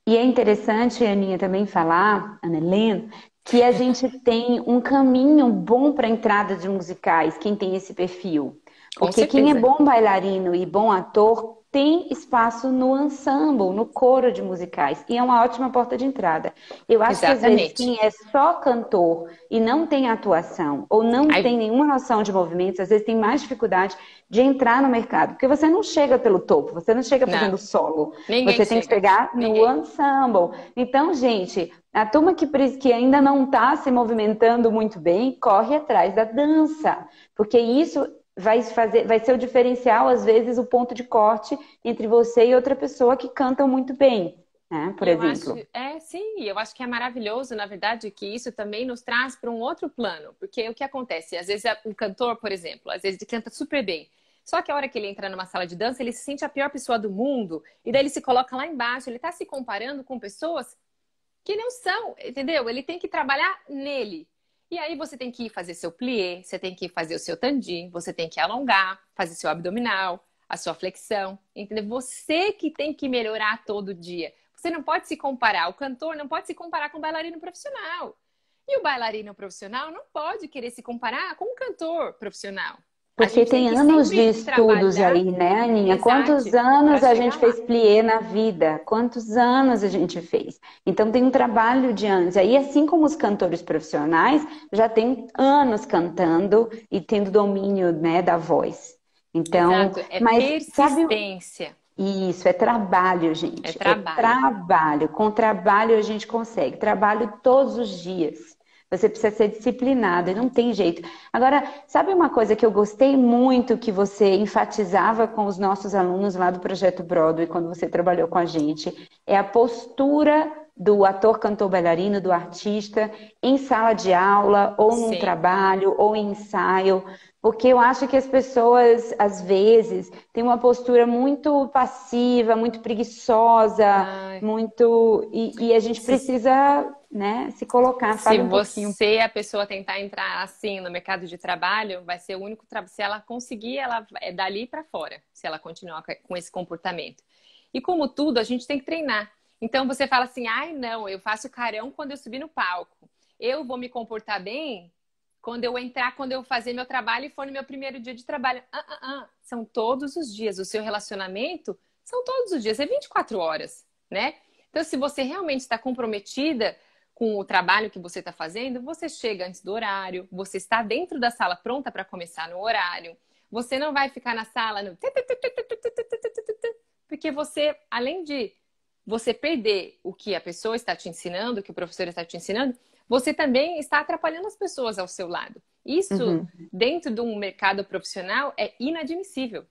E é interessante, Aninha, também falar, Ana Helena, que a gente tem um caminho bom para entrada de musicais, quem tem esse perfil. Porque quem é bom bailarino e bom ator tem espaço no ensemble, no coro de musicais. E é uma ótima porta de entrada. Eu acho Exatamente. que às vezes quem é só cantor e não tem atuação, ou não Ai. tem nenhuma noção de movimentos, às vezes tem mais dificuldade de entrar no mercado. Porque você não chega pelo topo, você não chega fazendo não. solo. Ninguém você tem que chegar Ninguém. no ensemble. Então, gente, a turma que, que ainda não está se movimentando muito bem, corre atrás da dança. Porque isso vai fazer, vai ser o diferencial, às vezes, o ponto de corte entre você e outra pessoa que canta muito bem. Né? Por eu exemplo. Acho, é, sim, eu acho que é maravilhoso, na verdade, que isso também nos traz para um outro plano. Porque o que acontece? Às vezes, um cantor, por exemplo, às vezes ele canta super bem. Só que a hora que ele entra numa sala de dança, ele se sente a pior pessoa do mundo. E daí ele se coloca lá embaixo, ele está se comparando com pessoas que não são, entendeu? Ele tem que trabalhar nele. E aí você tem que fazer seu plié, você tem que fazer o seu tandi, você tem que alongar, fazer seu abdominal, a sua flexão, entendeu? Você que tem que melhorar todo dia. Você não pode se comparar, o cantor não pode se comparar com o bailarino profissional. E o bailarino profissional não pode querer se comparar com o cantor profissional. Porque tem, tem anos de estudos aí, né, Aninha? Exato. Quantos anos a gente lá. fez plié na vida? Quantos anos a gente fez? Então tem um trabalho de anos. Aí, assim como os cantores profissionais, já tem anos cantando e tendo domínio né, da voz. Então, Exato. é mas, persistência. Sabe, isso, é trabalho, gente. É trabalho. É trabalho. Com trabalho a gente consegue. Trabalho todos os dias. Você precisa ser disciplinado, e não tem jeito. Agora, sabe uma coisa que eu gostei muito que você enfatizava com os nossos alunos lá do Projeto Broadway, quando você trabalhou com a gente? É a postura do ator, cantor, bailarino, do artista em sala de aula, ou num Sim. trabalho, ou em ensaio. Porque eu acho que as pessoas, às vezes, têm uma postura muito passiva, muito preguiçosa, Ai. muito. E, e, a gente precisa né, se colocar. Se um você, a pessoa tentar entrar assim no mercado de trabalho, vai ser o único trabalho. Se ela conseguir, ela é dali para fora, se ela continuar com esse comportamento. E como tudo, a gente tem que treinar. Então você fala assim: ai, não, eu faço carão quando eu subir no palco. Eu vou me comportar bem quando eu entrar, quando eu fazer meu trabalho e for no meu primeiro dia de trabalho. Ah, ah, ah. São todos os dias. O seu relacionamento são todos os dias, é 24 horas, né? Então, se você realmente está comprometida com o trabalho que você está fazendo, você chega antes do horário, você está dentro da sala pronta para começar no horário, você não vai ficar na sala no... porque você, além de você perder o que a pessoa está te ensinando, o que o professor está te ensinando, você também está atrapalhando as pessoas ao seu lado. Isso, uhum. dentro de um mercado profissional, é inadmissível.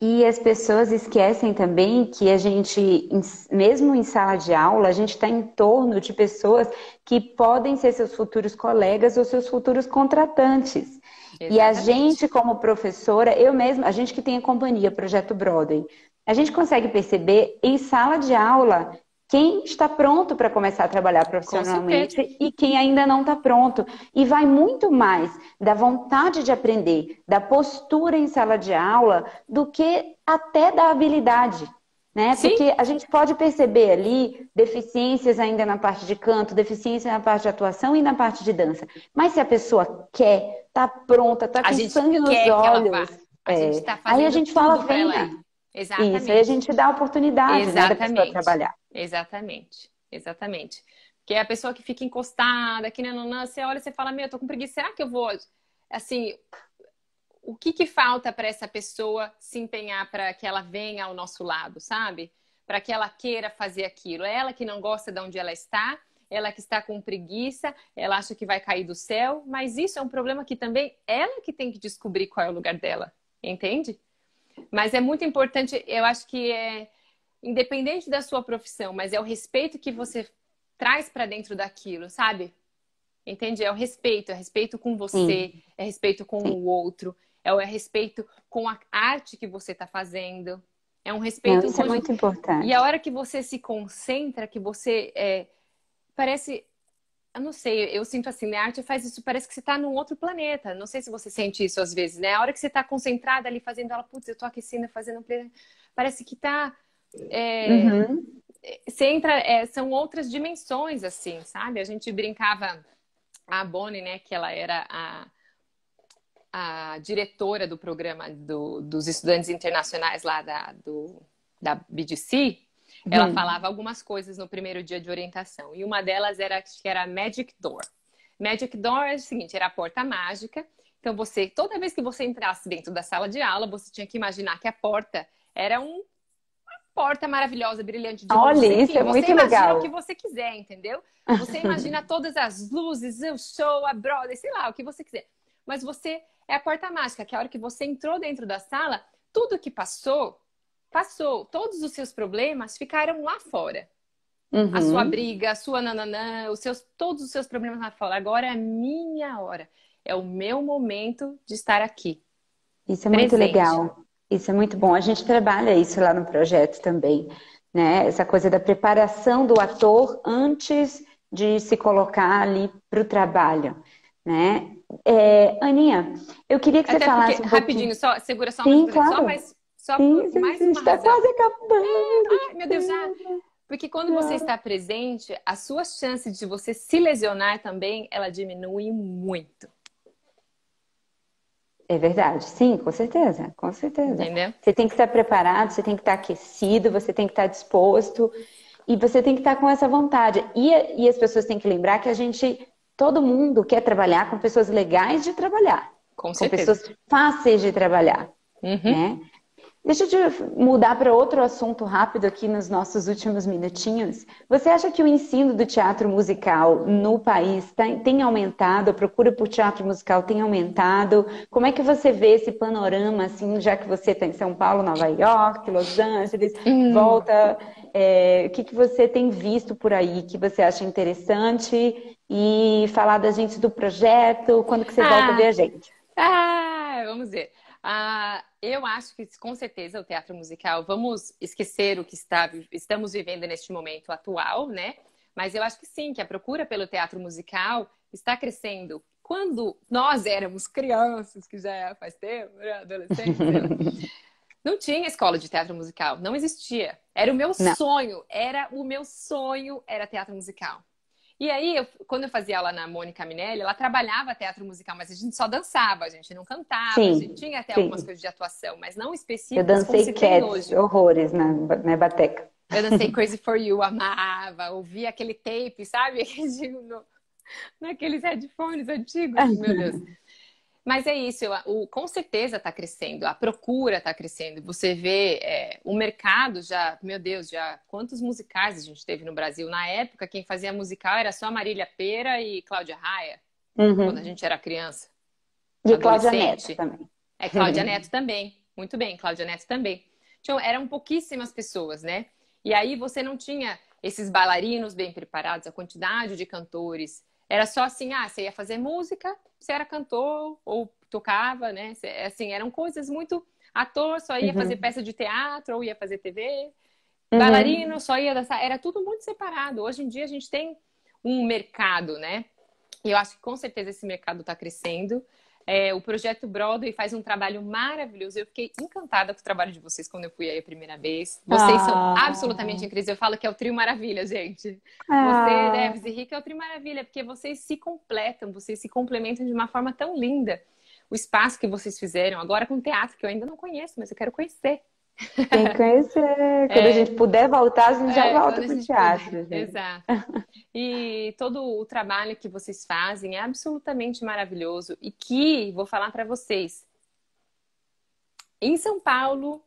E as pessoas esquecem também que a gente, mesmo em sala de aula, a gente está em torno de pessoas que podem ser seus futuros colegas ou seus futuros contratantes. Exatamente. E a gente, como professora, eu mesma, a gente que tem a companhia Projeto Broadway, a gente consegue perceber em sala de aula quem está pronto para começar a trabalhar profissionalmente e quem ainda não está pronto. E vai muito mais da vontade de aprender, da postura em sala de aula, do que até da habilidade. Né? Porque a gente pode perceber ali deficiências ainda na parte de canto, deficiência na parte de atuação e na parte de dança. Mas se a pessoa quer, tá pronta, tá com sangue nos olhos, é, tá aí a gente fala, venha. Exatamente. Isso, aí a gente dá a oportunidade né, da pessoa trabalhar. Exatamente, exatamente. Que é a pessoa que fica encostada, que não, não, você olha e você fala, meu, eu tô com preguiça, será que eu vou? Assim, o que que falta para essa pessoa se empenhar para que ela venha ao nosso lado, sabe? Para que ela queira fazer aquilo. É ela que não gosta de onde ela está, ela que está com preguiça, ela acha que vai cair do céu, mas isso é um problema que também ela que tem que descobrir qual é o lugar dela, entende? Mas é muito importante, eu acho que é independente da sua profissão, mas é o respeito que você traz para dentro daquilo, sabe? Entende? É o respeito, é respeito com você, Sim. é respeito com Sim. o outro, é o é respeito com a arte que você está fazendo. É um respeito. Não, isso é muito importante. E a hora que você se concentra, que você é, parece, eu não sei, eu sinto assim, né? A arte faz isso, parece que você está num outro planeta. Não sei se você sente isso às vezes, né? A hora que você está concentrada ali fazendo ela, putz, eu tô aquecendo, fazendo um parece que está é, uhum. Você entra, é, são outras dimensões, assim, sabe? A gente brincava, a Bonnie, né, que ela era a, a diretora do programa do, dos estudantes internacionais lá da, do, da BDC, ela uhum. falava algumas coisas no primeiro dia de orientação. E uma delas era que era Magic Door. Magic Door é o seguinte, era a porta mágica. Então você, toda vez que você entrasse dentro da sala de aula, você tinha que imaginar que a porta era um porta maravilhosa, brilhante de Olha, luz. isso é muito legal. Você imagina o que você quiser, entendeu? Você imagina todas as luzes, o show, a brother, sei lá, o que você quiser. Mas você é a porta mágica, que a hora que você entrou dentro da sala, tudo que passou, passou. Todos os seus problemas ficaram lá fora. Uhum. A sua briga, a sua nananã, os seus, todos os seus problemas lá fora. Agora é a minha hora. É o meu momento de estar aqui. Isso é Presente. muito legal. Isso é muito bom. A gente trabalha isso lá no projeto também, né? Essa coisa da preparação do ator antes de se colocar ali para o trabalho, né? É, Aninha, eu queria que Até você falasse porque, um rapidinho, só segura só sim, claro. só mais só sim, sim, mais sim, uma está quase acabando. ai, meu Deus, já. Porque quando você está presente, a sua chance de você se lesionar também, ela diminui muito. É verdade, sim, com certeza, com certeza. Entendeu? Você tem que estar preparado, você tem que estar aquecido, você tem que estar disposto e você tem que estar com essa vontade. E, e as pessoas têm que lembrar que a gente, todo mundo quer trabalhar com pessoas legais de trabalhar, com, com pessoas fáceis de trabalhar, uhum. né? Deixa eu mudar para outro assunto rápido aqui nos nossos últimos minutinhos. Você acha que o ensino do teatro musical no país tem aumentado? A procura por teatro musical tem aumentado? Como é que você vê esse panorama, assim, já que você está em São Paulo, Nova York, Los Angeles, hum. volta? É, o que, que você tem visto por aí que você acha interessante? E falar da gente do projeto, quando que você ah. volta ver a gente? Ah, vamos ver. Ah, eu acho que com certeza o teatro musical, vamos esquecer o que está, estamos vivendo neste momento atual, né? Mas eu acho que sim, que a procura pelo teatro musical está crescendo. Quando nós éramos crianças, que já é faz tempo, né? adolescentes, não tinha escola de teatro musical, não existia. Era o meu não. sonho, era o meu sonho, era teatro musical. E aí, eu, quando eu fazia aula na Mônica Minelli, ela trabalhava teatro musical, mas a gente só dançava, a gente não cantava, sim, a gente tinha até sim. algumas coisas de atuação, mas não específicas. Eu dancei cats, horrores na, na bateca. Eu dancei Crazy for You, amava, ouvia aquele tape, sabe? No, naqueles headphones antigos, meu Deus. Mas é isso, o, com certeza está crescendo, a procura está crescendo. Você vê é, o mercado já, meu Deus, já quantos musicais a gente teve no Brasil? Na época, quem fazia musical era só Marília Pera e Cláudia Raia, uhum. quando a gente era criança. E Cláudia Neto também. É, Cláudia uhum. Neto também. Muito bem, Cláudia Neto também. Então, eram pouquíssimas pessoas, né? E aí você não tinha esses bailarinos bem preparados, a quantidade de cantores. Era só assim, ah, você ia fazer música, você era cantor ou tocava, né? Assim, eram coisas muito. Ator só ia uhum. fazer peça de teatro ou ia fazer TV. Uhum. Bailarino só ia dançar. Era tudo muito separado. Hoje em dia a gente tem um mercado, né? E eu acho que com certeza esse mercado está crescendo. É, o projeto Broadway faz um trabalho maravilhoso. Eu fiquei encantada com o trabalho de vocês quando eu fui aí a primeira vez. Vocês ah. são absolutamente incríveis. Eu falo que é o Trio Maravilha, gente. Ah. Você, Deves e Rick é o Trio Maravilha, porque vocês se completam, vocês se complementam de uma forma tão linda. O espaço que vocês fizeram, agora com teatro, que eu ainda não conheço, mas eu quero conhecer. Tem que conhecer. Quando é. a gente puder voltar, a gente já é, volta pro teatro. Exato. E todo o trabalho que vocês fazem é absolutamente maravilhoso e que, vou falar para vocês, em São Paulo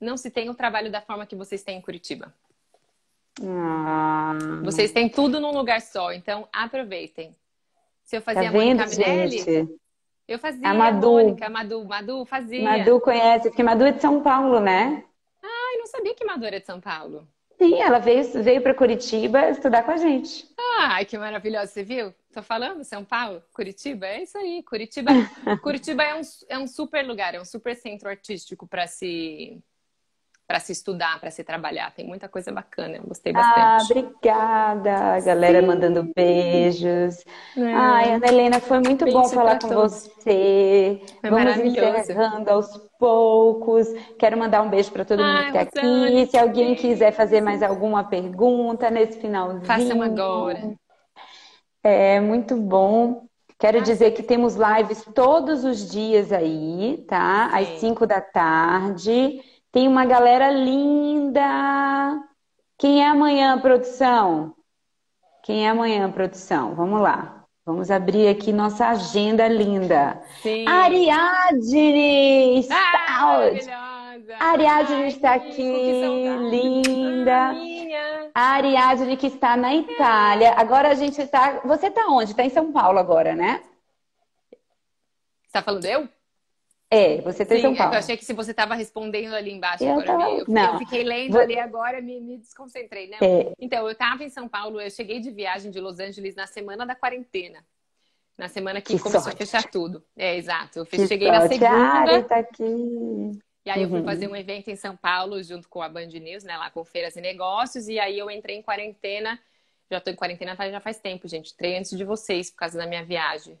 não se tem o trabalho da forma que vocês têm em Curitiba. Ah. Vocês têm tudo num lugar só, então aproveitem. Se eu fazia tá vendo, Mônica Minelli? Eu fazia a Madu. Mônica, Madu, Madu fazia. Madu conhece, porque Madu é de São Paulo, né? Ah, eu não sabia que Madu era de São Paulo. Sim, ela veio, veio para Curitiba estudar com a gente. Ai, que maravilhosa, você viu? Tô falando, São Paulo, Curitiba, é isso aí. Curitiba, Curitiba é, um, é um super lugar, é um super centro artístico para se para se estudar, para se trabalhar. Tem muita coisa bacana, eu gostei bastante. Ah, obrigada, a galera Sim. mandando beijos. É. Ai, Ana Helena, foi muito Beijo bom falar com todos. você. Foi Vamos encerrando aos poucos. Quero mandar um beijo para todo mundo que está aqui. Se alguém quiser fazer mais alguma pergunta nesse finalzinho. Façam agora. É muito bom. Quero dizer que temos lives todos os dias aí, tá? Às 5 da tarde. Tem uma galera linda. Quem é amanhã, produção? Quem é amanhã, produção? Vamos lá. Vamos abrir aqui nossa agenda linda. Sim. Ariadne está ah, Ariadne está aqui, linda. A Ariadne que está na Itália. Agora a gente está. Você está onde? Está em São Paulo agora, né? Está falando eu? É, você tem São Paulo. Eu achei que se você estava respondendo ali embaixo eu agora, tava... eu, não. eu fiquei lendo Vou... ali agora, me, me desconcentrei, né? É. Então, eu estava em São Paulo, eu cheguei de viagem de Los Angeles na semana da quarentena. Na semana que, que começou sorte. a fechar tudo. É, exato. Eu que cheguei sorte. na segunda. tá aqui. E aí eu fui uhum. fazer um evento em São Paulo junto com a Band News, né? Lá com feiras e negócios. E aí eu entrei em quarentena. Já tô em quarentena já faz tempo, gente. Entrei antes de vocês por causa da minha viagem.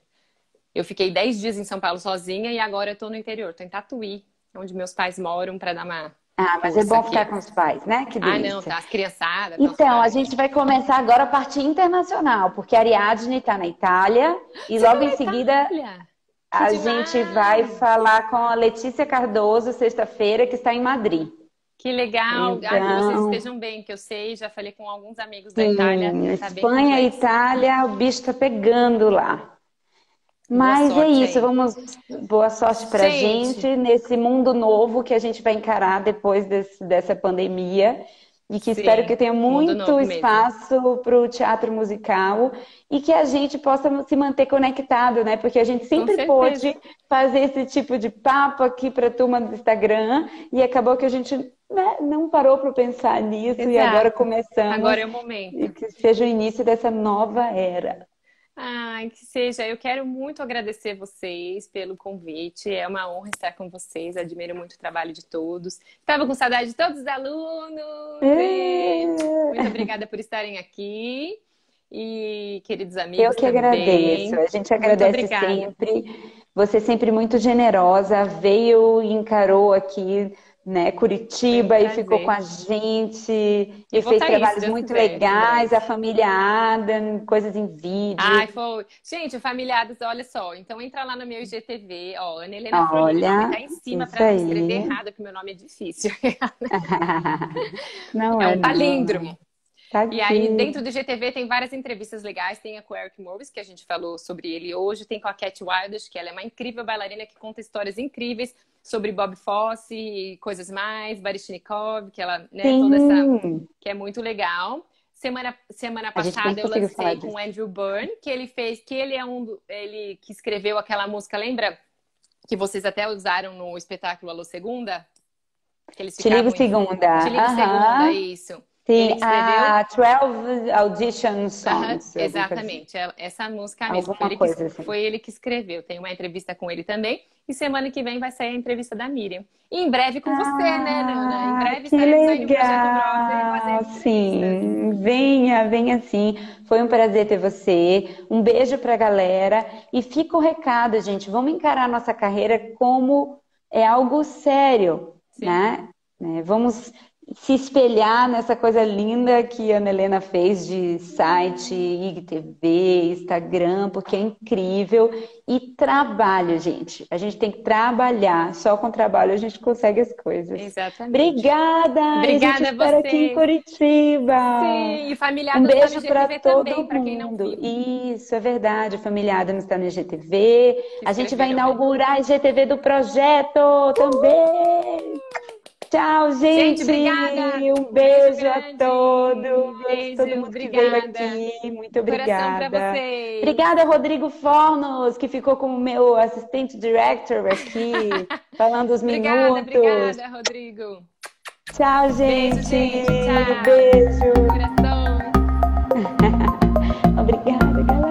Eu fiquei 10 dias em São Paulo sozinha e agora eu tô no interior, tô em Tatuí, onde meus pais moram, para dar uma. Ah, mas é bom ficar com os pais, né? Que delícia. Ah, não, tá. As criançadas. Então, a gente vai começar agora a parte internacional, porque a Ariadne está na Itália e Você logo em seguida a demais. gente vai falar com a Letícia Cardoso, sexta-feira, que está em Madrid. Que legal! Então... Ah, que vocês estejam bem, que eu sei, já falei com alguns amigos da Sim, Itália. Tá Espanha e Itália, o bicho está pegando lá. Mas é isso, aí. vamos. Boa sorte pra gente. gente. nesse mundo novo que a gente vai encarar depois desse, dessa pandemia. E que Sim, espero que tenha muito espaço para o teatro musical e que a gente possa se manter conectado, né? Porque a gente sempre pôde fazer esse tipo de papo aqui para a turma do Instagram e acabou que a gente né, não parou para pensar nisso Exato. e agora começamos. Agora é o momento. E que seja o início dessa nova era. Ai, que seja. Eu quero muito agradecer vocês pelo convite. É uma honra estar com vocês. Admiro muito o trabalho de todos. Estava com saudade de todos os alunos. É. Muito obrigada por estarem aqui. E, queridos amigos, eu que também. agradeço. A gente agradece sempre. Você sempre muito generosa, veio e encarou aqui né, Curitiba e ficou com a gente e, e fez trabalhos muito legais, a família Adam, coisas em vídeo. Ai, foi. Gente, família Adam, olha só, então entra lá no meu IGTV, ó, Ana Helena olha, tá em cima para não escrever errado, porque meu nome é difícil. não é, é um palíndromo. Tá e aí, dentro do GTV tem várias entrevistas legais. Tem a com o Eric Morris, que a gente falou sobre ele hoje. Tem com a Cat Wilders, que ela é uma incrível bailarina que conta histórias incríveis sobre Bob Fosse e coisas mais. Barishnikov, que ela, né, Sim. toda essa... Que é muito legal. Semana, semana passada eu lancei com o Andrew Byrne, que ele fez... Que ele é um... Ele que escreveu aquela música, lembra? Que vocês até usaram no espetáculo Alô Segunda? Que eles Te ligo segunda. Te ligo segunda, isso. Sim, a 12 Audition Songs. exatamente, é, essa música mesmo. Foi ele, que, assim. foi ele, que, escreveu. Tem uma entrevista com ele também. E semana que vem vai sair a entrevista da Miriam. E em breve com ah, você, né, Nana? Em breve que legal. Sim, venha, venha sim. Foi um prazer ter você. Um beijo pra galera. E fica o recado, gente. Vamos encarar nossa carreira como é algo sério, sim. né? Vamos se espelhar nessa coisa linda que a Ana Helena fez de site, IGTV, Instagram, porque é incrível. E trabalho, gente. A gente tem que trabalhar. Só com trabalho a gente consegue as coisas. Exatamente. Obrigada! Obrigada a você. aqui em Curitiba. Sim, e familiar um beijo para todo também, para quem não mundo. viu. Isso, é verdade. A família Adams está no IGTV. A gente vai inaugurar a IGTV do projeto também. Tchau, gente. gente obrigada. Um beijo, beijo a todos. Beijo, todo mundo obrigada. que veio aqui. Muito obrigada. Pra vocês. Obrigada, Rodrigo Fornos, que ficou como meu assistente director aqui, falando os minutos. Obrigada, obrigada, Rodrigo. Tchau, gente. Beijo, gente. Tchau. Beijo. Coração. obrigada, galera.